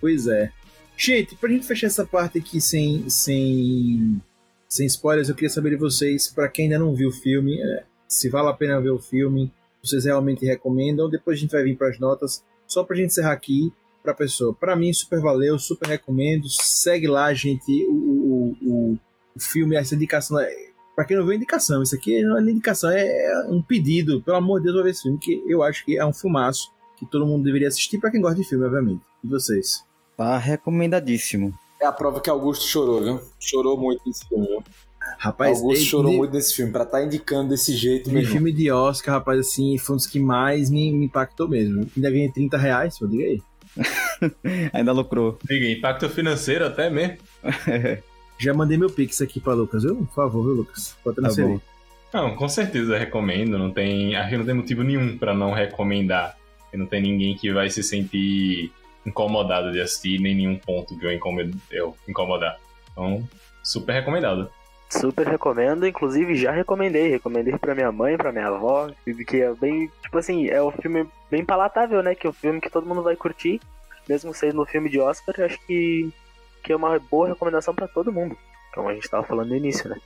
Pois é. Gente, pra gente fechar essa parte aqui sem, sem, sem spoilers, eu queria saber de vocês, pra quem ainda não viu o filme, é, se vale a pena ver o filme, vocês realmente recomendam, depois a gente vai vir pras notas, só pra gente encerrar aqui pra pessoa. Pra mim, super valeu, super recomendo, segue lá, gente, o, o, o, o filme, essa indicação, é- pra quem não viu, é indicação, isso aqui não é nem indicação, é um pedido, pelo amor de Deus, pra ver esse filme, que eu acho que é um filmaço, que todo mundo deveria assistir, pra quem gosta de filme, obviamente. E vocês? Tá recomendadíssimo. É a prova que Augusto chorou, viu? Chorou muito nesse filme, viu? Rapaz, Augusto ele- chorou ele- muito nesse filme. Pra estar indicando desse jeito, meu De irmão. filme de Oscar, rapaz, assim, foi um dos que mais me, me impactou mesmo. Ainda ganhei 30 reais, pô, diga aí. Ainda lucrou. Diga, impacto financeiro até mesmo. Já mandei meu pix aqui pra Lucas, viu? Por favor, viu, Lucas? Pode Tá bom. Não, com certeza recomendo. Não tem, acho que não tem motivo nenhum pra não recomendar. E não tem ninguém que vai se sentir incomodado de assistir, nem nenhum ponto que eu incomodar. Então, super recomendado. Super recomendo, inclusive já recomendei, recomendei pra minha mãe, pra minha avó, que é bem, tipo assim, é um filme bem palatável, né? Que é um filme que todo mundo vai curtir, mesmo sendo um filme de Oscar, acho que, que é uma boa recomendação pra todo mundo, como a gente tava falando no início, né?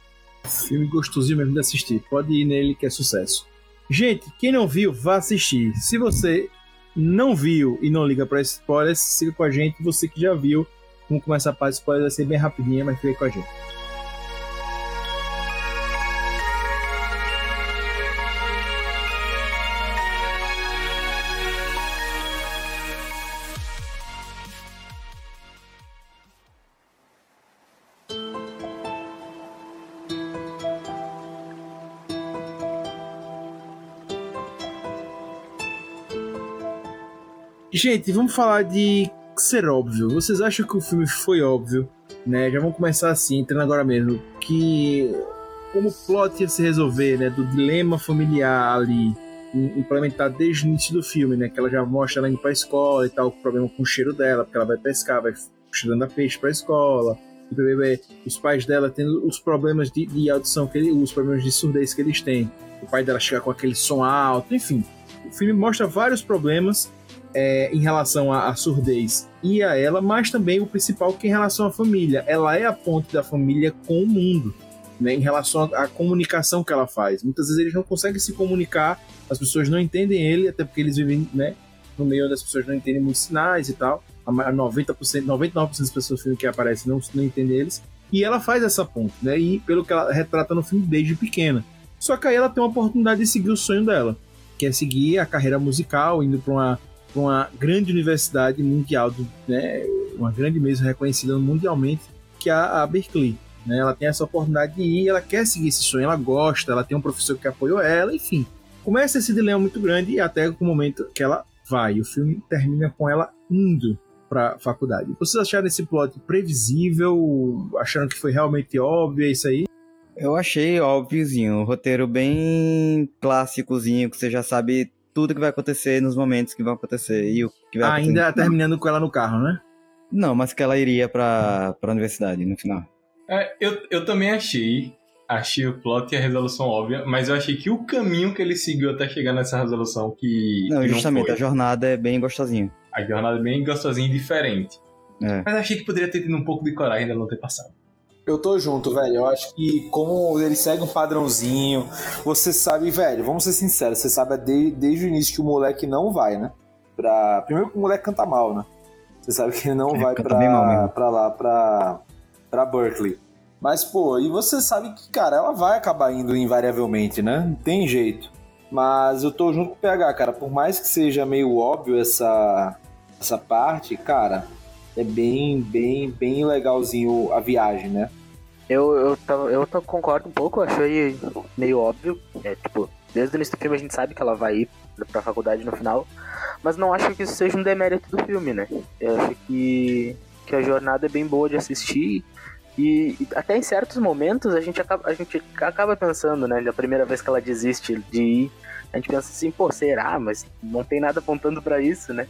Filme gostosinho mesmo de assistir. Pode ir nele que é sucesso. Gente, quem não viu, vá assistir. Se você não viu e não liga pra spoilers, siga com a gente. Você que já viu, vamos começar a parte de spoilers, vai ser bem rapidinha, mas fica com a gente. Gente, vamos falar de ser óbvio. Vocês acham que o filme foi óbvio? Né? Já vamos começar assim, entrando agora mesmo. Que como o plot ia se resolver, né? Do dilema familiar ali im- implementado desde o início do filme, né? Que ela já mostra ela indo pra escola e tal, o problema com o cheiro dela, porque ela vai pescar, vai cheirando a peixe pra escola. E os pais dela tendo os problemas de, de audição, que ele, os problemas de surdez que eles têm. O pai dela chega com aquele som alto, enfim. O filme mostra vários problemas é, em relação à, surdez e a ela, mas também o principal que é em relação à família. Ela é a ponte da família com o mundo, né, em relação à, à comunicação que ela faz. Muitas vezes eles não conseguem se comunicar, as pessoas não entendem ele, até porque eles vivem né, no meio onde as pessoas não entendem muitos sinais e tal. A ma- 90%, 99% das pessoas no filme que aparecem não, não entendem eles. E ela faz essa ponte, né? E pelo que ela retrata no filme desde pequena. Só que aí ela tem uma oportunidade de seguir o sonho dela, que é seguir a carreira musical, indo para uma uma grande universidade mundial, do- né, uma grande mesa reconhecida mundialmente, que é a, a Berkeley. Né? Ela tem essa oportunidade de ir, ela quer seguir esse sonho, ela gosta, ela tem um professor que apoiou ela, enfim. Começa esse dilema muito grande até o momento que ela vai. O filme termina com ela indo para faculdade. Vocês acharam esse plot previsível? Acharam que foi realmente óbvio? Isso aí? Eu achei óbviozinho, um roteiro bem clássicozinho, que você já sabe tudo que vai acontecer nos momentos que vão acontecer e o que vai Ainda acontecer. terminando com ela no carro, né? Não, mas que ela iria pra, pra universidade no final. É, eu, eu também achei. Achei o plot e a resolução óbvia, mas eu achei que o caminho que ele seguiu até chegar nessa resolução que. Não, que justamente, foi. a jornada é bem gostosinha. A jornada é bem gostosinha e diferente. É. Mas eu achei que poderia ter tido um pouco de coragem de não ter passado. Eu tô junto, velho. Eu acho que como ele segue um padrãozinho, você sabe, velho, vamos ser sinceros, você sabe de- desde o início que o moleque não vai, né? Pra... Primeiro que o moleque canta mal, né? Você sabe que ele não É, vai mal pra, mesmo. pra lá, pra, pra Berkeley. Mas, pô, e você sabe que, cara, ela vai acabar indo invariavelmente, né? Não tem jeito. Mas eu tô junto com o PH, cara. Por mais que seja meio óbvio essa, essa parte, cara, é bem, bem, bem legalzinho a viagem, né? Eu, eu, eu tô- concordo um pouco, eu achei meio óbvio. É, tipo, desde o início do filme a gente sabe que ela vai ir pra faculdade no final. Mas não acho que isso seja um demérito do filme, né? Eu acho que, que a jornada é bem boa de assistir. E, e até em certos momentos a gente, acaba, a gente acaba pensando, né? Da primeira vez que ela desiste de ir, a gente pensa assim, pô, será? Mas não tem nada apontando pra isso, né?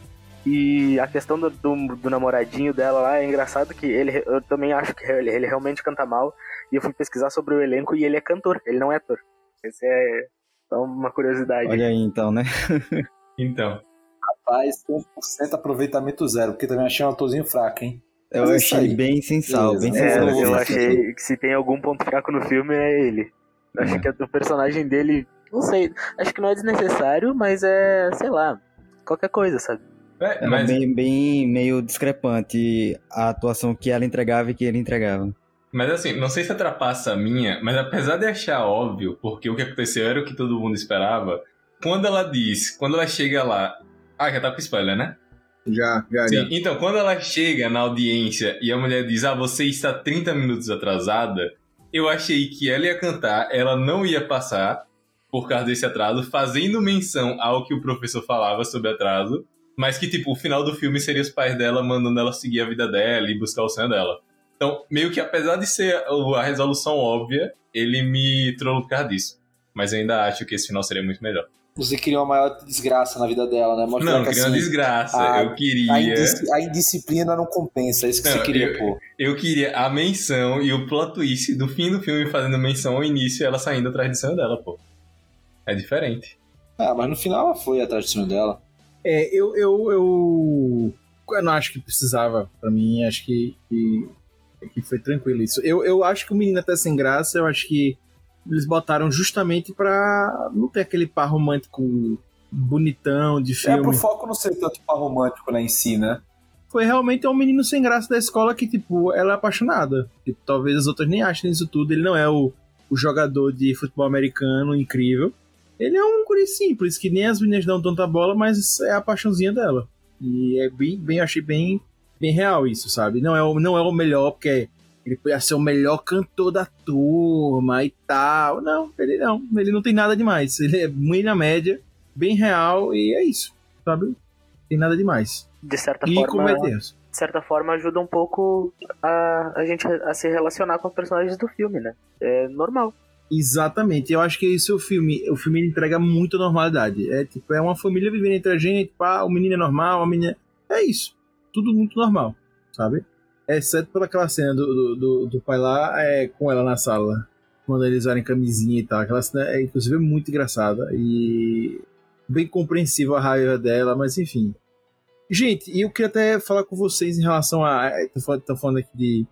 E a questão do, do, do namoradinho dela lá é engraçado que ele, eu também acho que ele, ele realmente canta mal. E eu fui pesquisar sobre o elenco e ele é cantor, ele não é ator. Esse é só uma curiosidade. Olha aí então, né? Então. Rapaz, 100% aproveitamento zero, porque também achei um atorzinho fraco, hein? Eu Mas é achei bem sensal, bem Beleza. É, sensal. eu achei que se tem algum ponto fraco no filme é ele. Eu acho É. que o personagem dele, não sei, acho que não é desnecessário, mas é, sei lá, qualquer coisa, sabe? É, Era mas, bem, bem meio discrepante a atuação que ela entregava e que ele entregava. mas assim, não sei se atrapassa a minha, mas apesar de achar óbvio, porque o que aconteceu era o que todo mundo esperava, quando ela diz, quando ela chega lá. Ah, já tá com spoiler, né? Já, já, Sim, já. então, quando ela chega na audiência e a mulher diz, ah, você está 30 minutos atrasada, eu achei que ela ia cantar, ela não ia passar por causa desse atraso, fazendo menção ao que o professor falava sobre atraso, mas que, tipo, o final do filme seria os pais dela mandando ela seguir a vida dela e buscar o sonho dela. Então, meio que apesar de ser a resolução óbvia, ele me trollou por causa disso. Mas eu ainda acho que esse final seria muito melhor. Você queria uma maior desgraça na vida dela, né? Mostrar Não, que, queria uma assim, desgraça. a- eu queria. A, indisci- a indisciplina não compensa, é isso que Não, você queria, eu- pô. Eu queria a menção e o plot twist do fim do filme fazendo menção ao início e ela saindo atrás do sonho dela, pô. É diferente. Ah, mas no final ela foi atrás do sonho dela. É, eu, eu, eu, eu não acho que precisava, pra mim, acho que, que, que foi tranquilo isso. Eu, eu acho que o menino até sem graça, eu acho que eles botaram justamente pra não ter aquele par romântico bonitão de É filme. pro foco não ser tanto par romântico né, em si, né? Foi realmente um menino sem graça da escola que, tipo, ela é apaixonada. Tipo, talvez as outras nem achem isso tudo. Ele não é o, o jogador de futebol americano incrível. Ele é um guri simples, que nem as meninas dão tanta bola, mas é a paixãozinha dela. E é bem, bem achei bem, bem real isso, sabe? Não é, o, não é o melhor, porque ele podia ser o melhor cantor da turma e tal. Não, ele não. Ele não tem nada demais. Ele é muito na média, bem real, e é isso, sabe? Tem nada demais. De certa E forma, como é Deus. de certa forma ajuda um pouco a, a gente a se relacionar com os personagens do filme, né? É normal. Exatamente, eu acho que isso é o filme. O filme entrega muita normalidade. É tipo, é uma família vivendo entre a gente, pá, o menino é normal, a menina. É isso. Tudo muito normal, sabe? Exceto pela aquela cena do, do, do, do pai lá é, com ela na sala. Quando eles usarem camisinha e tal. Aquela cena é, inclusive, muito engraçada. E bem compreensível a raiva dela, mas enfim. Gente, eu queria até falar com vocês em relação a. Falando, tô falando aqui de,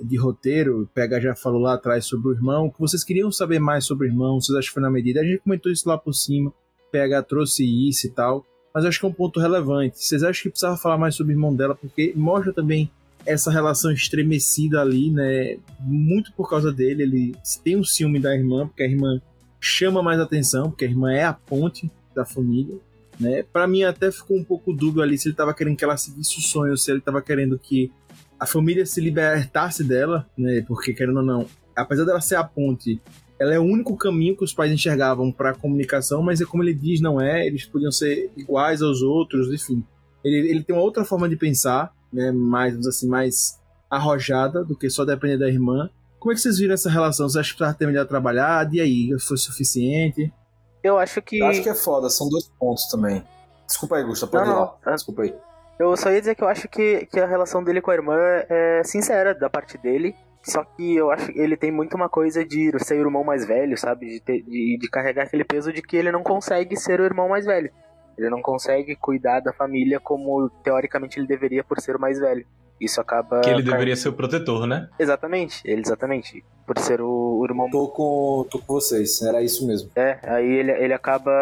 de roteiro, o PH já falou lá atrás sobre o irmão, que vocês queriam saber mais sobre o irmão, vocês acham que foi na medida? A gente comentou isso lá por cima, o PH trouxe isso e tal, mas acho que é um ponto relevante. Vocês acham que precisava falar mais sobre o irmão dela, porque mostra também essa relação estremecida ali, né? Muito por causa dele, ele tem um ciúme da irmã, porque a irmã chama mais atenção, porque a irmã é a ponte da família. Né? Para mim até ficou um pouco dúbio ali se ele tava querendo que ela seguisse o sonho, se ele tava querendo que a família se libertasse dela, né? Porque querendo ou não, apesar dela ser a ponte, ela é o único caminho que os pais enxergavam para comunicação, mas é como ele diz, não é? Eles podiam ser iguais aos outros, enfim. Ele, ele tem uma outra forma de pensar, né? Mais, assim, mais arrojada do que só depender da irmã. Como é que vocês viram essa relação? Você acha que precisava ter melhor trabalhado? E aí, foi suficiente? Eu acho que. Eu acho que é foda, são dois pontos também. Desculpa aí, Gusta, pode Não, ir não, lá. tá. Desculpa aí. Eu só ia dizer que eu acho que, que a relação dele com a irmã é sincera da parte dele. Só que eu acho que ele tem muito uma coisa de ser o irmão mais velho, sabe? De, ter- de, de carregar aquele peso de que ele não consegue ser o irmão mais velho. Ele não consegue cuidar da família como teoricamente ele deveria por ser o mais velho. Isso acaba. Que ele caindo- deveria ser o protetor, né? Exatamente, ele exatamente. Por ser o, o irmão. Tô com, tô com vocês, era isso mesmo. É, aí ele, ele acaba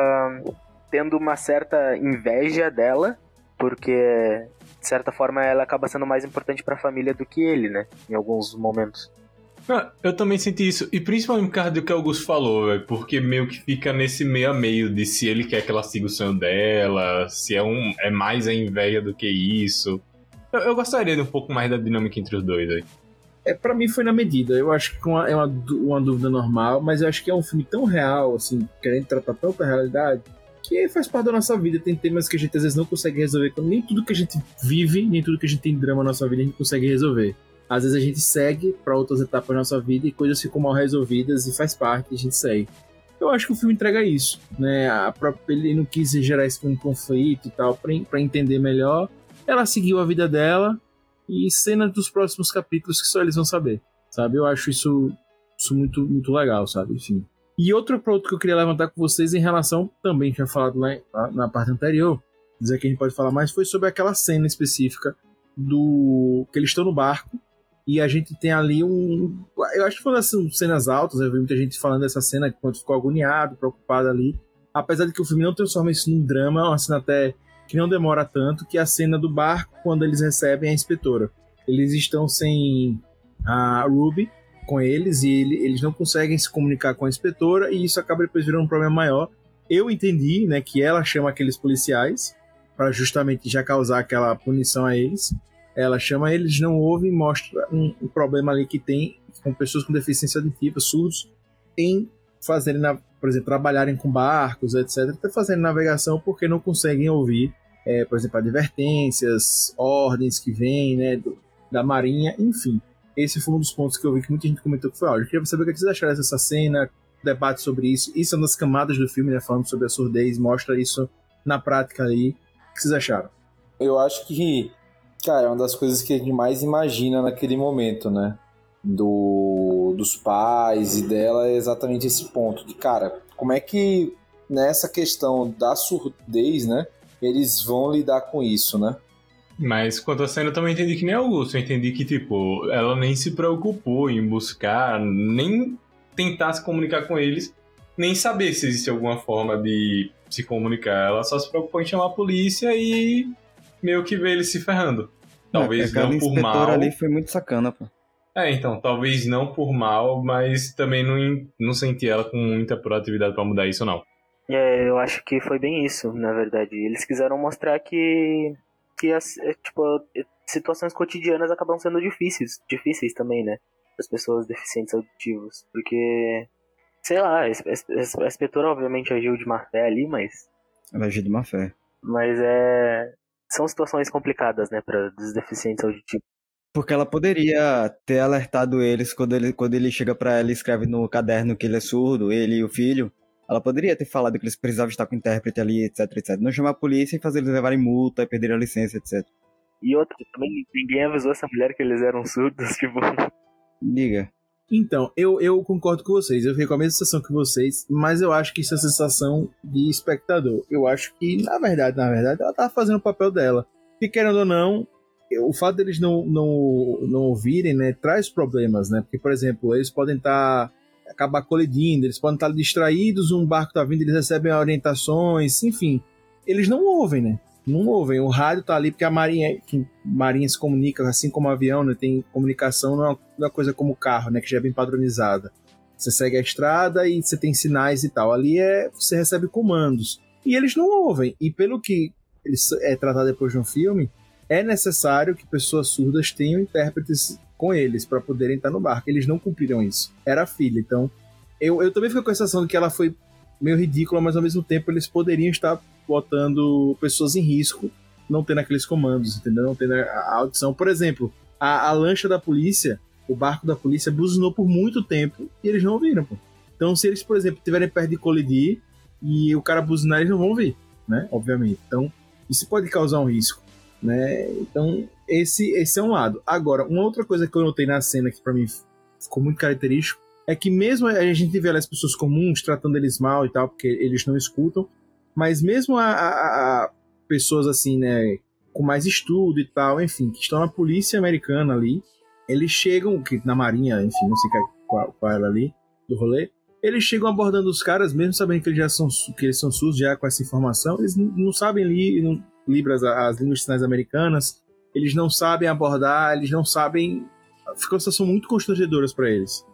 tendo uma certa inveja dela, porque de certa forma ela acaba sendo mais importante pra família do que ele, né? Em alguns momentos. Ah, Eu também senti isso, e principalmente por causa do que o Augusto falou, velho, porque meio que fica nesse meio a meio de se ele quer que ela siga o sonho dela, se é, um, é mais a inveja do que isso. Eu, eu gostaria de um pouco mais da dinâmica entre os dois aí. É, para mim foi na medida. Eu acho que uma- é uma, uma dúvida normal, mas eu acho que é um filme tão real, assim, querendo tratar tanta realidade, que faz parte da nossa vida. Tem temas que a gente às vezes não consegue resolver. Nem tudo que a gente vive, nem tudo que a gente tem drama na nossa vida a gente consegue resolver. Às vezes a gente segue para outras etapas da nossa vida e coisas ficam mal resolvidas e faz parte a gente segue. Eu acho que o filme entrega isso, né? A própria, ele não quis gerar esse conflito e tal para entender melhor. Ela seguiu a vida dela e cenas dos próximos capítulos que só eles vão saber, sabe? Eu acho isso, isso muito, muito legal, sabe? Enfim. E outro ponto que eu queria levantar com vocês em relação, também tinha falado lá na parte anterior, dizer que a gente pode falar mais, foi sobre aquela cena específica do que eles estão no barco e a gente tem ali um. Eu acho que foi uma das cenas altas, eu vi muita gente falando dessa cena quando ficou agoniado, preocupado ali. Apesar de que o filme não transforma isso num drama, é uma cena até que não demora tanto, que é a cena do barco quando eles recebem a inspetora. Eles estão sem a Ruby com eles e ele- eles não conseguem se comunicar com a inspetora e isso acaba depois virando um problema maior. Eu entendi, né, que ela chama aqueles policiais para justamente já causar aquela punição a eles. Ela chama eles, não ouvem, mostra um, um problema ali que tem com pessoas com deficiência auditiva, surdos, em fazerem, por exemplo, trabalharem com barcos, etc., até fazerem navegação porque não conseguem ouvir, é, por exemplo, advertências, ordens que vêm, né, do- da marinha, enfim. Esse foi um dos pontos que eu vi que muita gente comentou que foi áudio. Eu queria saber o que vocês acharam dessa cena, debate sobre isso. Isso é uma das camadas do filme, né, falando sobre a surdez, mostra isso na prática ali. O que vocês acharam? Eu acho que, cara, é uma das coisas que a gente mais imagina naquele momento, né? Do, dos pais e dela é exatamente esse ponto. De, cara, como é que nessa questão da surdez, né? Eles vão lidar com isso, né? Mas quanto a cena eu também entendi que nem Augusto. Eu entendi que, tipo, ela nem se preocupou em buscar, nem tentar se comunicar com eles, nem saber se existe alguma forma de se comunicar. Ela só se preocupou em chamar a polícia e meio que ver eles se ferrando. Talvez Aquela não por mal. ali foi muito sacana, pô. É, então, talvez não por mal, mas também não, não senti ela com muita proatividade pra mudar isso, não. É, eu acho que foi bem isso, na verdade. Eles quiseram mostrar que, que as, é, tipo, é, situações cotidianas acabam sendo difíceis, difíceis também, né? Das pessoas deficientes auditivos. Porque, sei lá, a inspetora obviamente agiu de má fé ali, mas, Ela agiu de má fé. mas é. São situações complicadas, né, para os deficientes auditivos. Porque ela poderia ter alertado eles quando ele, quando ele chega pra ela e escreve no caderno que ele é surdo, ele e o filho. Ela poderia ter falado que eles precisavam estar com o intérprete ali, etc, etc. Não chamar a polícia e fazer eles levarem multa e perderem a licença, etc. E outra, também ninguém avisou essa mulher que eles eram surdos, tipo. Diga. Então, eu, eu concordo com vocês. Eu fiquei com a mesma sensação que vocês, mas eu acho que isso é sensação de espectador. Eu acho que, na verdade, na verdade, ela tava fazendo o papel dela. E querendo ou não, o fato deles não, não, não ouvirem, né, traz problemas, né? Porque, por exemplo, eles podem estar acabar colidindo, eles podem estar distraídos, um barco tá vindo, eles recebem orientações, enfim. Eles não ouvem, né? Não ouvem. O rádio tá ali porque a marinha, marinha se comunica, assim como o avião, né? Tem comunicação, não é uma- é coisa como o carro, né? Que já é bem padronizada. Você segue a estrada e você tem sinais e tal. Ali é você recebe comandos. E eles não ouvem. E pelo que eles é tratado depois no filme, é necessário que pessoas surdas tenham intérpretes com eles para poderem estar no barco. Eles não cumpriram isso. Era a filha. Então, eu, eu também fico com a sensação de que ela foi meio ridícula, mas ao mesmo tempo eles poderiam estar botando pessoas em risco não tendo aqueles comandos, entendeu? Não tendo a a audição. Por exemplo, a, a lancha da polícia, o barco da polícia buzinou por muito tempo e eles não ouviram, pô. Então, se eles, por exemplo, estiverem perto de colidir e o cara buzinar, eles não vão ouvir, né? Obviamente. Então, isso pode causar um risco, né? Então, esse, esse é um lado. Agora, uma outra coisa que eu notei na cena que pra mim ficou muito característico é que mesmo a gente vê as pessoas comuns tratando eles mal e tal, porque eles não escutam, mas mesmo a, a- a pessoas assim, né, com mais estudo e tal, enfim, que estão na polícia americana ali, eles chegam, que na marinha, enfim, não sei qual, qual era ali do rolê, eles chegam abordando os caras, mesmo sabendo que eles já são que eles são surdos já com essa informação, eles não sabem li, não, libras as línguas de sinais americanas, eles não sabem abordar, eles não sabem ficam situações muito constrangedoras pra eles.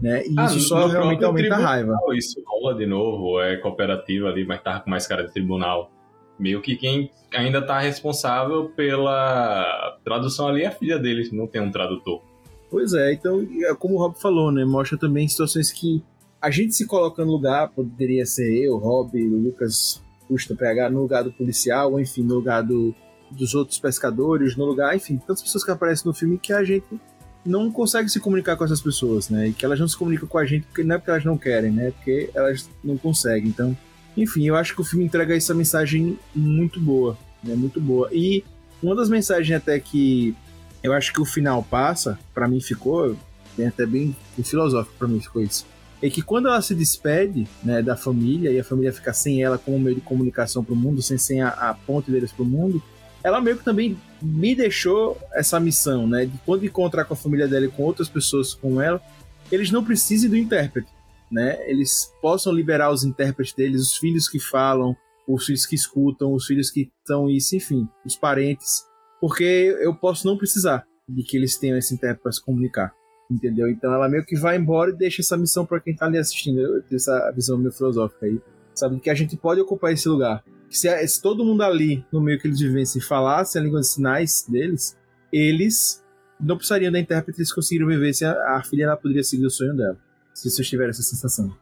Né? E Ah, isso só realmente aumenta a raiva. Isso rola de novo, é cooperativa ali, mas tava com mais cara de tribunal. Meio que quem ainda tá responsável pela tradução ali é a filha deles, não tem um tradutor. Pois é, então, é como o Rob falou, né? Mostra também situações que a gente se coloca no lugar, poderia ser eu, Rob, o Lucas Custa PH, no lugar do policial, ou enfim, no lugar do, dos outros pescadores, no lugar, enfim, tantas pessoas que aparecem no filme que a gente não consegue se comunicar com essas pessoas, né? E que elas não se comunicam com a gente porque não é porque elas não querem, né? Porque elas não conseguem. Então, enfim, eu acho que o filme entrega essa mensagem muito boa, né? Muito boa. E uma das mensagens até que eu acho que o final passa, pra mim ficou, bem, até bem filosófico pra mim ficou isso. É que quando ela se despede né, da família e a família fica sem ela como meio de comunicação pro mundo, sem, sem a, a ponte deles pro mundo, ela meio que também me deixou essa missão, né? De quando encontrar com a família dela e com outras pessoas como ela, eles não precisem do intérprete, né? Eles possam liberar os intérpretes deles, os filhos que falam, os filhos que escutam, os filhos que estão isso, enfim, os parentes, porque eu posso não precisar de que eles tenham esse intérprete para se comunicar, entendeu? Então ela meio que vai embora e deixa essa missão para quem tá ali assistindo, essa visão meio filosófica aí, sabe? Que a gente pode ocupar esse lugar. Se, se todo mundo ali, no meio que eles vivessem, falasse a língua de sinais deles, eles não precisariam da intérprete, eles conseguiriam viver se a, a filha ela poderia seguir o sonho dela. Se vocês tiverem essa sensação.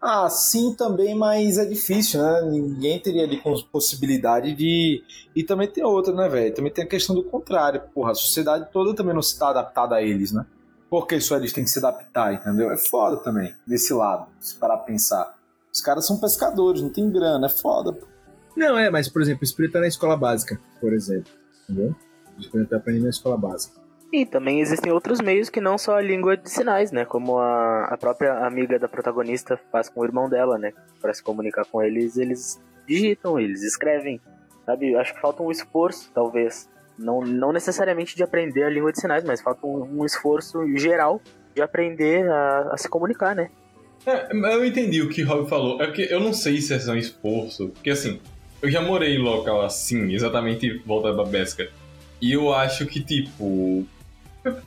Ah, sim, também, mas é difícil, né? Ninguém teria ali possibilidade de. E também tem outra, né, velho? Também tem a questão do contrário. Porra, a sociedade toda também não está adaptada a eles, né? Porque só eles têm que se adaptar, entendeu? É foda também, desse lado, se parar pra pensar. Os caras são pescadores, não tem grana, é foda. pô. Não, é, mas, por exemplo, o espírito tá na escola básica, por exemplo. Entendeu? O espírito tá aprendendo na escola básica. E também existem outros meios que não só a língua de sinais, né? Como a, a própria amiga da protagonista faz com o irmão dela, né? Para se comunicar com eles, eles digitam, eles escrevem. Sabe? Acho que falta um esforço, talvez. Não, não necessariamente de aprender a língua de sinais, mas falta um, um esforço geral de aprender a, a se comunicar, né? É, eu entendi o que o Rob falou. É porque eu não sei se é um esforço. Porque assim, eu já morei em local assim, exatamente volta da Babesca. E eu acho que, tipo.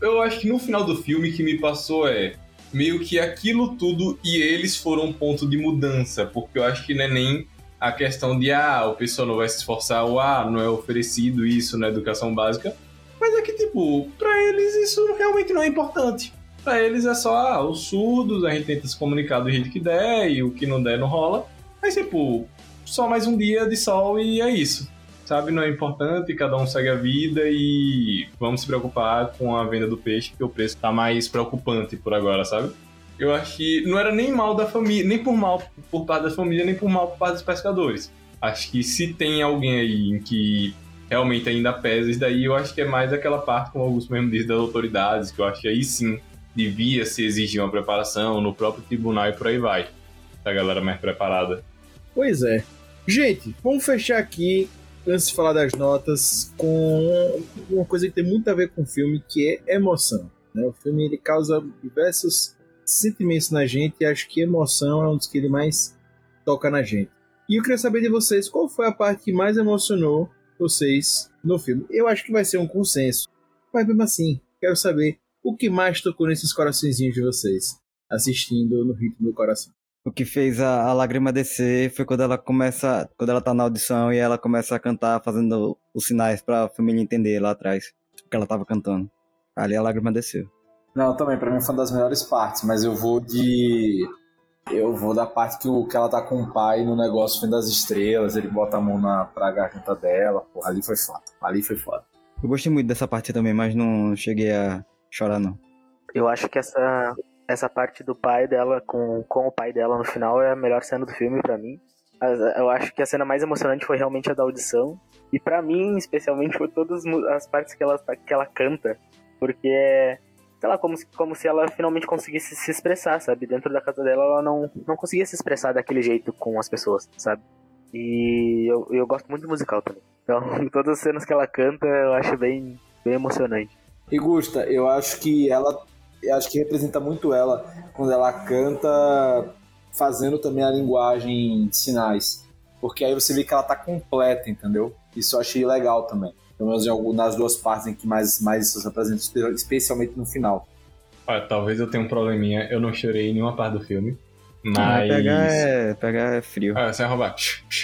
Eu, acho que no final do filme que me passou é meio que aquilo tudo e eles foram um ponto de mudança. Porque eu acho que não é nem a questão de ah, o pessoal não vai se esforçar, ou ah, não é oferecido isso na educação básica. Mas é que, tipo, pra eles isso realmente não é importante. Pra eles é só, ah, os surdos, a gente tenta se comunicar do jeito que der, e o que não der não rola. Mas, tipo, só mais um dia de sol e é isso. Sabe, não é importante, cada um segue a vida e vamos se preocupar com a venda do peixe, porque o preço tá mais preocupante por agora, sabe? Eu acho que não era nem mal da família, nem por mal por parte da família, nem por mal por parte dos pescadores. Acho que se tem alguém aí em que realmente ainda pesa isso daí, eu acho que é mais aquela parte, como o Augusto mesmo das autoridades, que eu acho que aí sim devia se exigir uma preparação no próprio tribunal e por aí vai. Da galera mais preparada. Pois é. Gente, vamos fechar aqui, antes de falar das notas, com uma coisa que tem muito a ver com o filme, que é emoção. né? O filme ele causa diversos sentimentos na gente e acho que emoção é um dos que ele mais toca na gente. E eu queria saber de vocês qual foi a parte que mais emocionou vocês no filme. Eu acho que vai ser um consenso. Mas mesmo assim, quero saber o que mais tocou nesses coraçõezinhos de vocês assistindo no ritmo do coração. O que fez a, a lágrima descer foi quando ela começa, quando ela tá na audição e ela começa a cantar fazendo os sinais pra família entender lá atrás o que ela tava cantando. Ali a lágrima desceu. Não, também, pra mim foi uma das melhores partes, mas eu vou de. Eu vou da parte que, o, que ela tá com o pai no negócio vendo as estrelas, ele bota a mão na, pra garganta dela. Porra, ali foi foda. Ali foi foda. Eu gostei muito dessa parte também, mas não cheguei a chorar não. Eu acho que essa, essa parte do pai dela com, com o pai dela no final é a melhor cena do filme pra mim. As- Eu acho que a cena mais emocionante foi realmente a da audição. E pra mim, especialmente, foi todas as partes que ela, que ela canta. Porque é, sei lá, como, se- como se ela finalmente conseguisse se expressar, sabe? Dentro da casa dela, ela não, não conseguia se expressar daquele jeito com as pessoas, sabe? E eu, eu gosto muito de musical também. Então, todas as cenas que ela canta, eu acho bem, bem emocionante. E Gusta, eu acho que ela. Eu acho que representa muito ela quando ela canta fazendo também a linguagem de sinais. Porque aí você vê que ela tá completa, entendeu? Isso eu achei legal também. Pelo menos nas duas partes em que mais, mais isso se apresenta, espe- especialmente no final. Olha, talvez eu tenha um probleminha, eu não chorei em nenhuma parte do filme. Ah, Mas. pegar, é, pegar é frio. Ah, você vai roubar.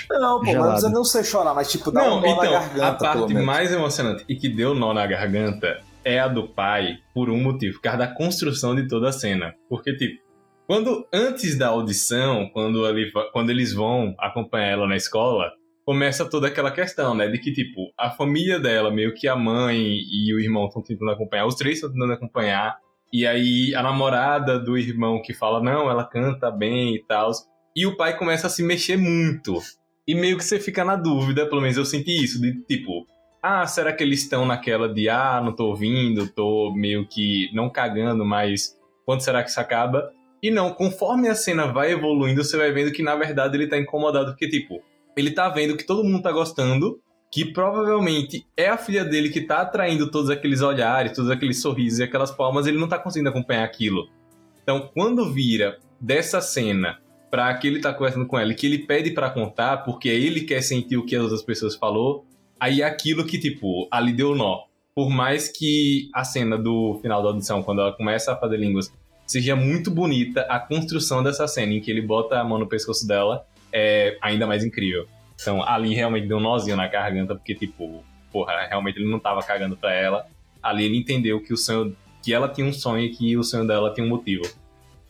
Não, pô, mas não Gelado. precisa não você chorar, mas tipo, dá Não, um nó então, na a garganta, pelo parte menos. mais emocionante e que deu nó na garganta é a do pai, por um motivo, por causa da construção de toda a cena. Porque, tipo, quando antes da audição, quando, ele, quando eles vão acompanhar ela na escola, começa toda aquela questão, né? De que, tipo, a família dela, meio que a mãe e o irmão estão tentando acompanhar, os três estão tentando acompanhar. E aí a namorada do irmão que fala, não, ela canta bem e tal. E o pai começa a se mexer muito. E meio que você fica na dúvida, pelo menos eu senti isso, de tipo, ah, será que eles estão naquela de, ah, não tô ouvindo, tô meio que não cagando, mas quando será que isso acaba? E não, conforme a cena vai evoluindo, você vai vendo que na verdade ele tá incomodado, porque tipo, ele tá vendo que todo mundo tá gostando, que provavelmente é a filha dele que tá atraindo todos aqueles olhares, todos aqueles sorrisos e aquelas palmas, ele não tá conseguindo acompanhar aquilo. Então, quando vira dessa cena pra que ele tá conversando com ela e que ele pede pra contar, porque ele quer sentir o que as outras pessoas falou, aí aquilo que, tipo, ali deu nó. Por mais que a cena do final da audição, quando ela começa a fazer línguas, seja muito bonita, a construção dessa cena em que ele bota a mão no pescoço dela é ainda mais incrível. Então, ali realmente deu um nozinho na garganta, porque, tipo, porra, realmente ele não tava cagando pra ela. Ali ele entendeu que o sonho, que ela tinha um sonho e que o sonho dela tinha um motivo.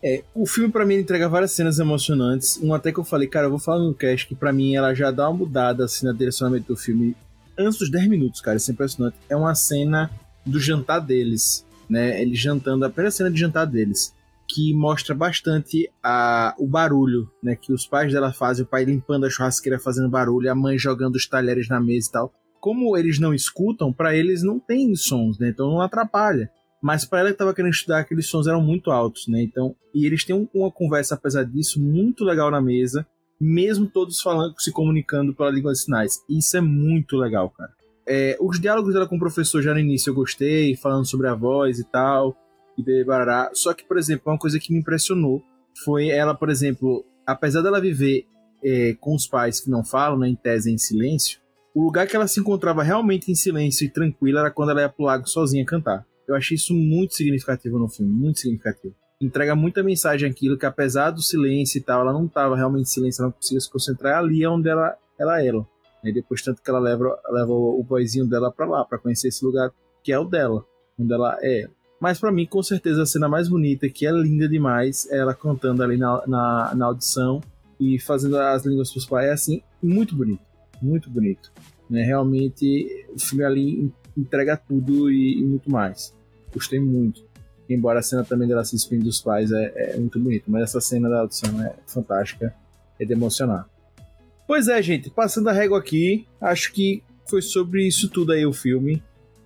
É, o filme pra mim entrega várias cenas emocionantes. Um até que eu falei, cara, eu vou falar no cast que pra mim ela já dá uma mudada assim na direcionamento do filme antes dos 10 minutos, cara. Isso é impressionante. É uma cena do jantar deles, né? Eles jantando, a primeira cena de jantar deles, que mostra bastante a, o barulho, né? Que os pais dela fazem, o pai limpando a churrasqueira fazendo barulho, a mãe jogando os talheres na mesa e tal. Como eles não escutam, pra eles não tem sons, né? Então não atrapalha. Mas para ela que estava querendo estudar, aqueles sons eram muito altos, né? Então, e eles têm um- uma conversa, apesar disso, muito legal na mesa, mesmo todos falando, se comunicando pela língua de sinais. Isso é muito legal, cara. É, os diálogos dela com o professor já no início eu gostei, falando sobre a voz e tal, e bebará. Só que, por exemplo, uma coisa que me impressionou foi ela, por exemplo, apesar dela viver é, com os pais que não falam, né, em tese em silêncio, o lugar que ela se encontrava realmente em silêncio e tranquila era quando ela ia pro lago sozinha cantar. Eu achei isso muito significativo no filme, muito significativo. Entrega muita mensagem aquilo que apesar do silêncio e tal, ela não estava realmente em silêncio, ela não conseguia se concentrar ali é onde ela, ela era. E depois tanto que ela leva, leva o boyzinho dela pra lá, pra conhecer esse lugar que é o dela, onde ela é. Mas pra mim, com certeza, a cena mais bonita, que é linda demais, é ela cantando ali na, na, na audição e fazendo as línguas pros pais. É assim, muito bonito. Muito bonito. Né? Realmente, o filme ali entrega tudo e, e muito mais. Gostei muito. Embora a cena também dela se despedindo dos pais é, é muito bonita, mas essa cena da audição é fantástica, é de emocionar. Pois é, gente, passando a régua aqui, acho que foi sobre isso tudo aí o filme.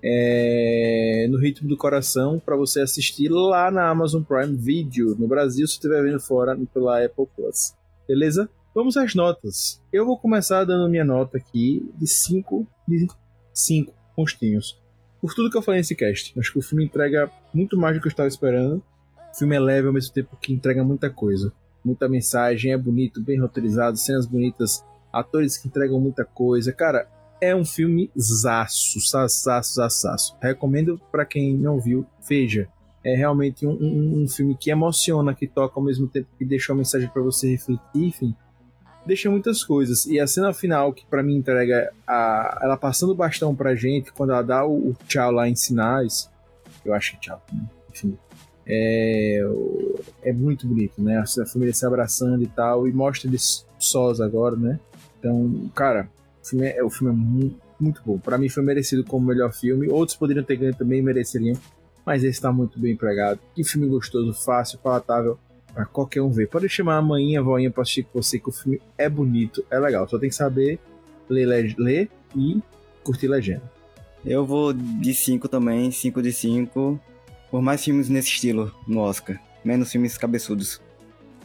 É, no ritmo do coração para você assistir lá na Amazon Prime Video. No Brasil se estiver vendo fora pela Apple Plus. Beleza? Vamos às notas. Eu vou começar dando minha nota aqui de 5 de 5 pontinhos. Por tudo que eu falei nesse cast. Acho que o filme entrega muito mais do que eu estava esperando o filme é leve ao mesmo tempo que entrega muita coisa muita mensagem é bonito bem roteirizado cenas bonitas atores que entregam muita coisa cara é um filme zaço, zaço, zaço. Recomendo para quem não viu, veja. É realmente um, um, um, filme que emociona, que toca ao mesmo tempo que deixa uma mensagem para você refletir, enfim. Deixa muitas coisas. E a cena final, que para mim entrega a, ela passando o bastão pra gente, quando ela dá o, o tchau lá em sinais. Eu acho que tchau, né? enfim. É, é muito bonito, né? A família se abraçando e tal, e mostra eles sós agora, né? Então, cara, o filme é, o filme é muito, muito bom. Para mim foi merecido como melhor filme. Outros poderiam ter ganho também, mereceriam. Mas esse está muito bem empregado. Que filme gostoso, fácil, palatável para qualquer um ver. Pode chamar a mãinha, a voinha pra assistir com você, que o filme é bonito, é legal. Só tem que saber ler, ler e curtir legenda. Eu vou de 5 também, 5 de 5. Por mais filmes nesse estilo no Oscar. Menos filmes cabeçudos.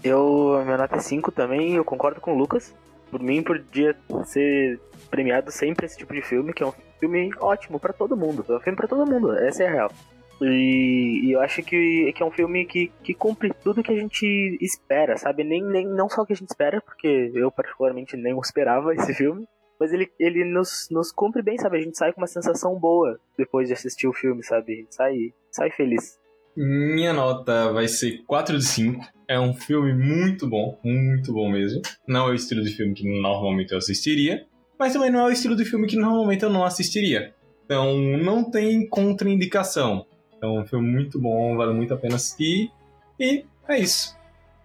Eu, minha nota é 5 também, eu concordo com o Lucas. Por mim, podia ser premiado sempre esse tipo de filme, que é um filme ótimo pra todo mundo. É um filme pra todo mundo, essa é a real. E, e eu acho que, que é um filme que, que cumpre tudo que a gente espera, sabe? Nem, nem, não só o que a gente espera, porque eu particularmente nem esperava esse filme, Mas ele, ele nos, nos cumpre bem, sabe? A gente sai com uma sensação boa depois de assistir o filme, sabe? A gente sai, sai feliz. Minha nota vai ser 4 de 5. É um filme muito bom, muito bom mesmo. Não é o estilo de filme que normalmente eu assistiria, mas também não é o estilo de filme que normalmente eu não assistiria. Então não tem contraindicação. Então é um filme muito bom, vale muito a pena assistir. E é isso.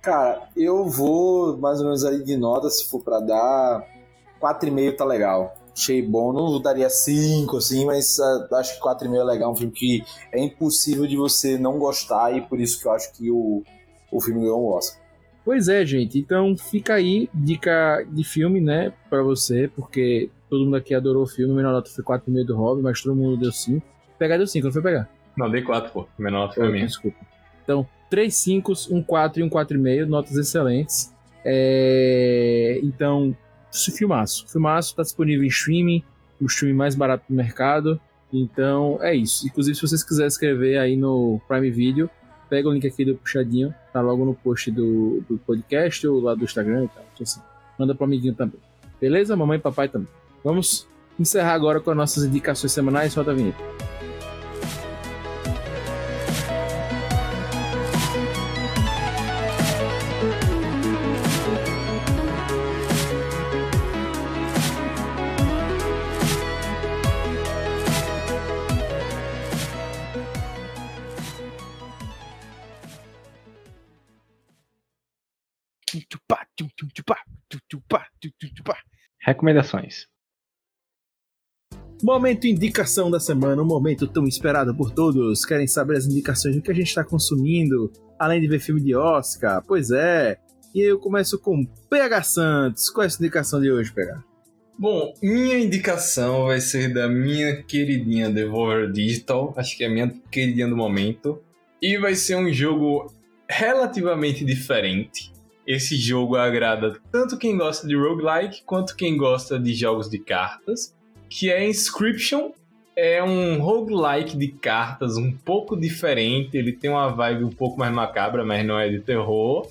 Cara, eu vou mais ou menos aí de nota, se for pra dar. 4,5 tá legal. Achei bom. Não daria 5, assim, mas ah, acho que 4,5 é legal. Um filme que é impossível de você não gostar e por isso que eu acho que o, o filme ganhou o Oscar. Pois é, gente. Então fica aí dica de filme, né, pra você, porque todo mundo aqui adorou o filme. A menor nota foi 4,5 do Rob, mas todo mundo deu 5. Pegar deu 5, não foi pegar? Não, dei 4, pô. Menor nota foi a minha. Desculpa. Então, 3 5, um 4 e um 4,5, notas excelentes. É, Então, filmaço. Filmaço tá disponível em streaming, o streaming mais barato do mercado. Então, é isso. Inclusive, se vocês quiserem escrever aí no Prime Video, pega o link aqui do puxadinho, tá logo no post do, do podcast ou lá do Instagram e tal. Então, assim, manda pro amiguinho também. Beleza? Mamãe e papai também. Vamos encerrar agora com as nossas indicações semanais. Roda a vinheta. Recomendações. Momento indicação da semana, um momento tão esperado por todos. Querem saber as indicações do que a gente está consumindo, além de ver filme de Oscar? Pois é. E eu começo com PH Santos. Qual é a sua indicação de hoje, PH? Bom, minha indicação vai ser da minha queridinha Devolver Digital, acho que é a minha queridinha do momento, e vai ser um jogo relativamente diferente. Esse jogo agrada tanto quem gosta de roguelike quanto quem gosta de jogos de cartas, que é Inscription. É um roguelike de cartas um pouco diferente, ele tem uma vibe um pouco mais macabra, mas não é de terror.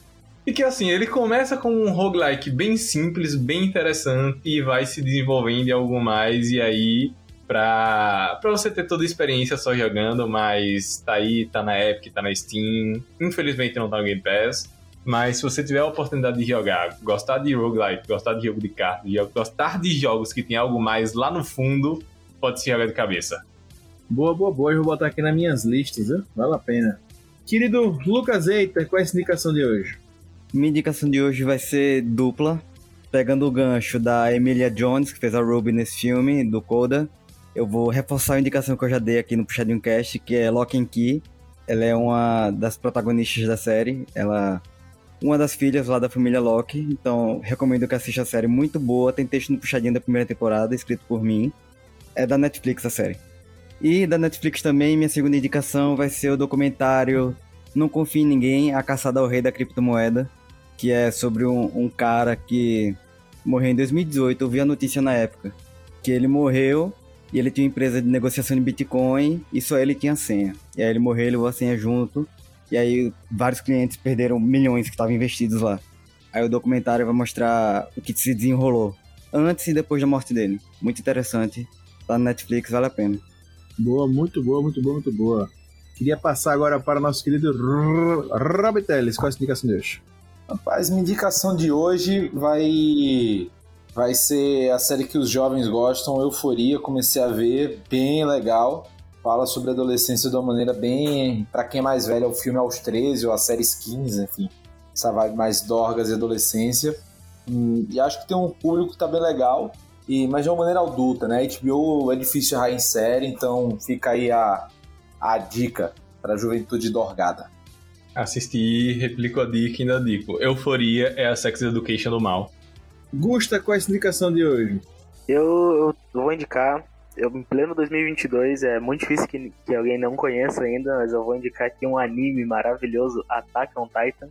E que assim, ele começa com um roguelike bem simples, bem interessante e vai se desenvolvendo em algo mais e aí pra, pra você ter toda a experiência só jogando, mas tá aí, tá na Epic, tá na Steam, infelizmente não tá no Game Pass, mas se você tiver a oportunidade de jogar, gostar de roguelike, gostar de jogo de cartas, gostar de jogos que tem algo mais lá no fundo, pode se jogar de cabeça. Boa, boa, boa. Eu vou botar aqui nas minhas listas, viu? Vale a pena. Querido Lucas Eiter, qual é a sua indicação de hoje? Minha indicação de hoje vai ser dupla, pegando o gancho da Emilia Jones, que fez a Ruby nesse filme, do Coda. Eu vou reforçar a indicação que eu já dei aqui no Puxadinho Cast, que é Lock and Key. Ela é uma das protagonistas da série. Ela uma das filhas lá da família Locke. Então, recomendo que assista a série. Muito boa. Tem texto no Puxadinho da primeira temporada, escrito por mim. É da Netflix a série. E da Netflix também, minha segunda indicação vai ser o documentário Não Confie em Ninguém, A Caçada ao Rei da Criptomoeda, que é sobre um, um cara que morreu em 2018. Eu vi a notícia na época. Que ele morreu e ele tinha uma empresa de negociação de Bitcoin e só ele tinha a senha. E aí ele morreu, ele levou a senha junto. E aí vários clientes perderam milhões que estavam investidos lá. Aí o documentário vai mostrar o que se desenrolou antes e depois da morte dele. Muito interessante. Tá no Netflix, vale a pena. Boa, muito boa, muito boa, muito boa. Queria passar agora para o nosso querido Rob Teles. Qual é a indicação de hoje? Rapaz, minha indicação de hoje vai vai ser a série que os jovens gostam, Euforia. Comecei a ver, bem legal. Fala sobre a adolescência de uma maneira bem. Pra quem é mais velho, é o filme aos 13 ou a série 15, enfim. Essa vibe mais dorgas e adolescência. E acho que tem um público que tá bem legal, e, mas de uma maneira adulta, né? HBO é difícil errar em série, então fica aí a, a dica pra juventude dorgada. Assisti, replico a dica e ainda digo. Euforia é a Sex Education do mal. Gusta, qual é a indicação de hoje? Eu, eu vou indicar, eu, em pleno 2022, é muito difícil que, que alguém não conheça ainda, mas eu vou indicar aqui um anime maravilhoso, Attack on Titan,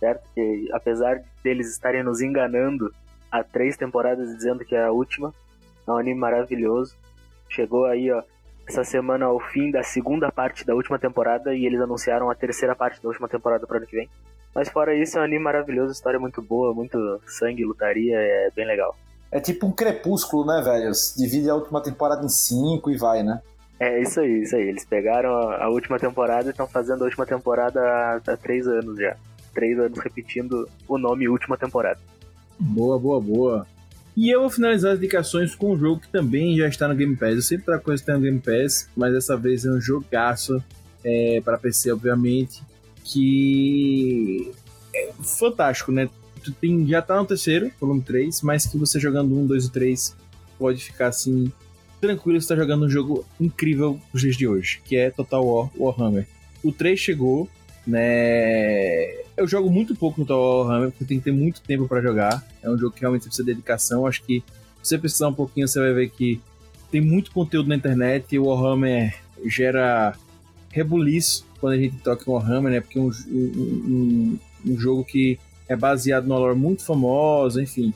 certo? Que apesar deles estarem nos enganando há três temporadas dizendo que é a última, é um anime maravilhoso. Chegou aí, ó, essa semana ao fim da segunda parte da última temporada e eles anunciaram a terceira parte da última temporada para ano que vem. Mas fora isso, é um anime maravilhoso, história muito boa, muito sangue, lutaria, é bem legal. É tipo um crepúsculo, né, velho? Divide a última temporada em cinco e vai, né? É isso aí, isso aí. Eles pegaram a a última temporada e estão fazendo a última temporada há, há três anos já. Três anos repetindo o nome última temporada. Boa, boa, boa. E eu vou finalizar as indicações com um jogo que também já está no Game Pass. Eu sempre trago coisa que está no Game Pass, mas dessa vez é um jogaço é, para PC, obviamente, que é fantástico, né? Tu tem, já tá no terceiro, volume 3, mas que você jogando um, dois e três pode ficar assim tranquilo você tá jogando um jogo incrível nos dias de hoje, que é Total War Warhammer. O 3 chegou, né? Eu jogo muito pouco no Total War Warhammer, porque tem que ter muito tempo pra jogar. É um jogo que realmente precisa de dedicação. Acho que se você precisar um pouquinho, você vai ver que tem muito conteúdo na internet e o Warhammer gera rebuliço quando a gente toca em Warhammer, né? Porque é um, um, um- um jogo que é baseado numa lore muito famosa, enfim.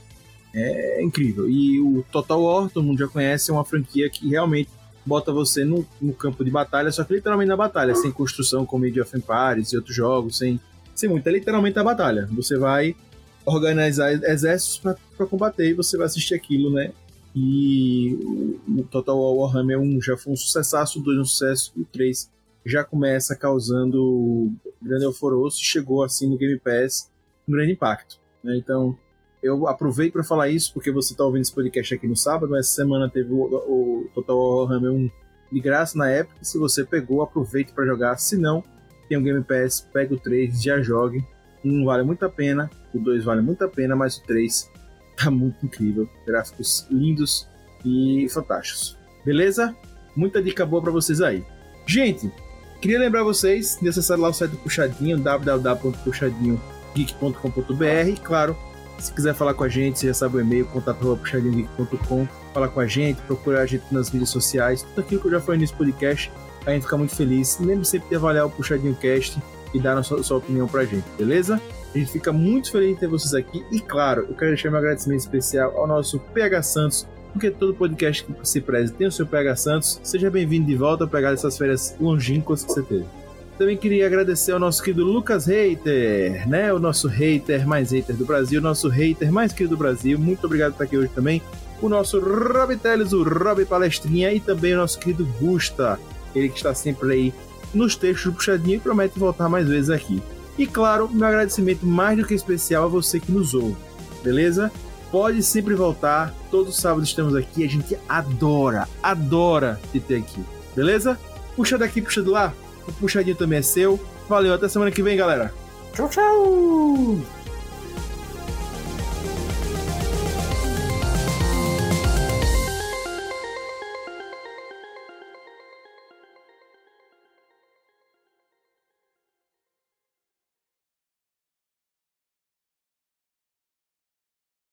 É incrível. E o Total War, todo mundo já conhece, é uma franquia que realmente bota você no, no campo de batalha, só que literalmente na batalha, sem construção como Age of Empires e outros jogos, sem, sem muito. É literalmente a batalha. Você vai organizar exércitos para combater e você vai assistir aquilo, né? E o, Total War Warhammer 1 já foi um sucessaço, o 2 um sucesso, o 3 já começa causando grande alvoroço, chegou assim no Game Pass um grande impacto. né? Então, eu aproveito para falar isso, porque você está ouvindo esse podcast aqui no sábado, mas essa semana teve o, o Total War Warhammer 1 de graça na época. Se você pegou, aproveite para jogar. Se não, tem o Game Pass, pega o 3, já jogue. Um vale muito a pena, o 2 vale muito a pena, mas o 3 tá muito incrível. Gráficos lindos e fantásticos. Beleza? Muita dica boa para vocês aí. Gente, queria lembrar vocês de acessar lá o site do Puxadinho, www.puxadinhogeek.com.br. Claro, se quiser falar com a gente, você já sabe o e-mail, contato.puxadinhogeek.com. Falar com a gente, procurar a gente nas mídias sociais, tudo aquilo que eu já falei nesse podcast, a gente fica muito feliz. Lembre sempre de avaliar o Puxadinho Cast e dar a sua, sua opinião pra gente, beleza? A gente fica muito feliz em ter vocês aqui e, claro, eu quero deixar meu agradecimento especial ao nosso PH Santos, porque todo podcast que se preze tem o seu PH Santos. Seja bem-vindo de volta a pegar essas férias longínquas que você teve. Também queria agradecer ao nosso querido Lucas Hater, né? O nosso hater mais hater do Brasil, nosso hater mais querido do Brasil. Muito obrigado por estar aqui hoje também. O nosso Rob Teles, o Rob Palestrinha e também o nosso querido Gusta, ele que está sempre aí nos textos Puxadinho e promete voltar mais vezes aqui. E claro, meu agradecimento mais do que especial a você que nos ouve, beleza? Pode sempre voltar, todos os sábados estamos aqui, a gente adora, adora te ter aqui, beleza? Puxa daqui, puxa de lá, o puxadinho também é seu. Valeu, até semana que vem, galera. Tchau, tchau!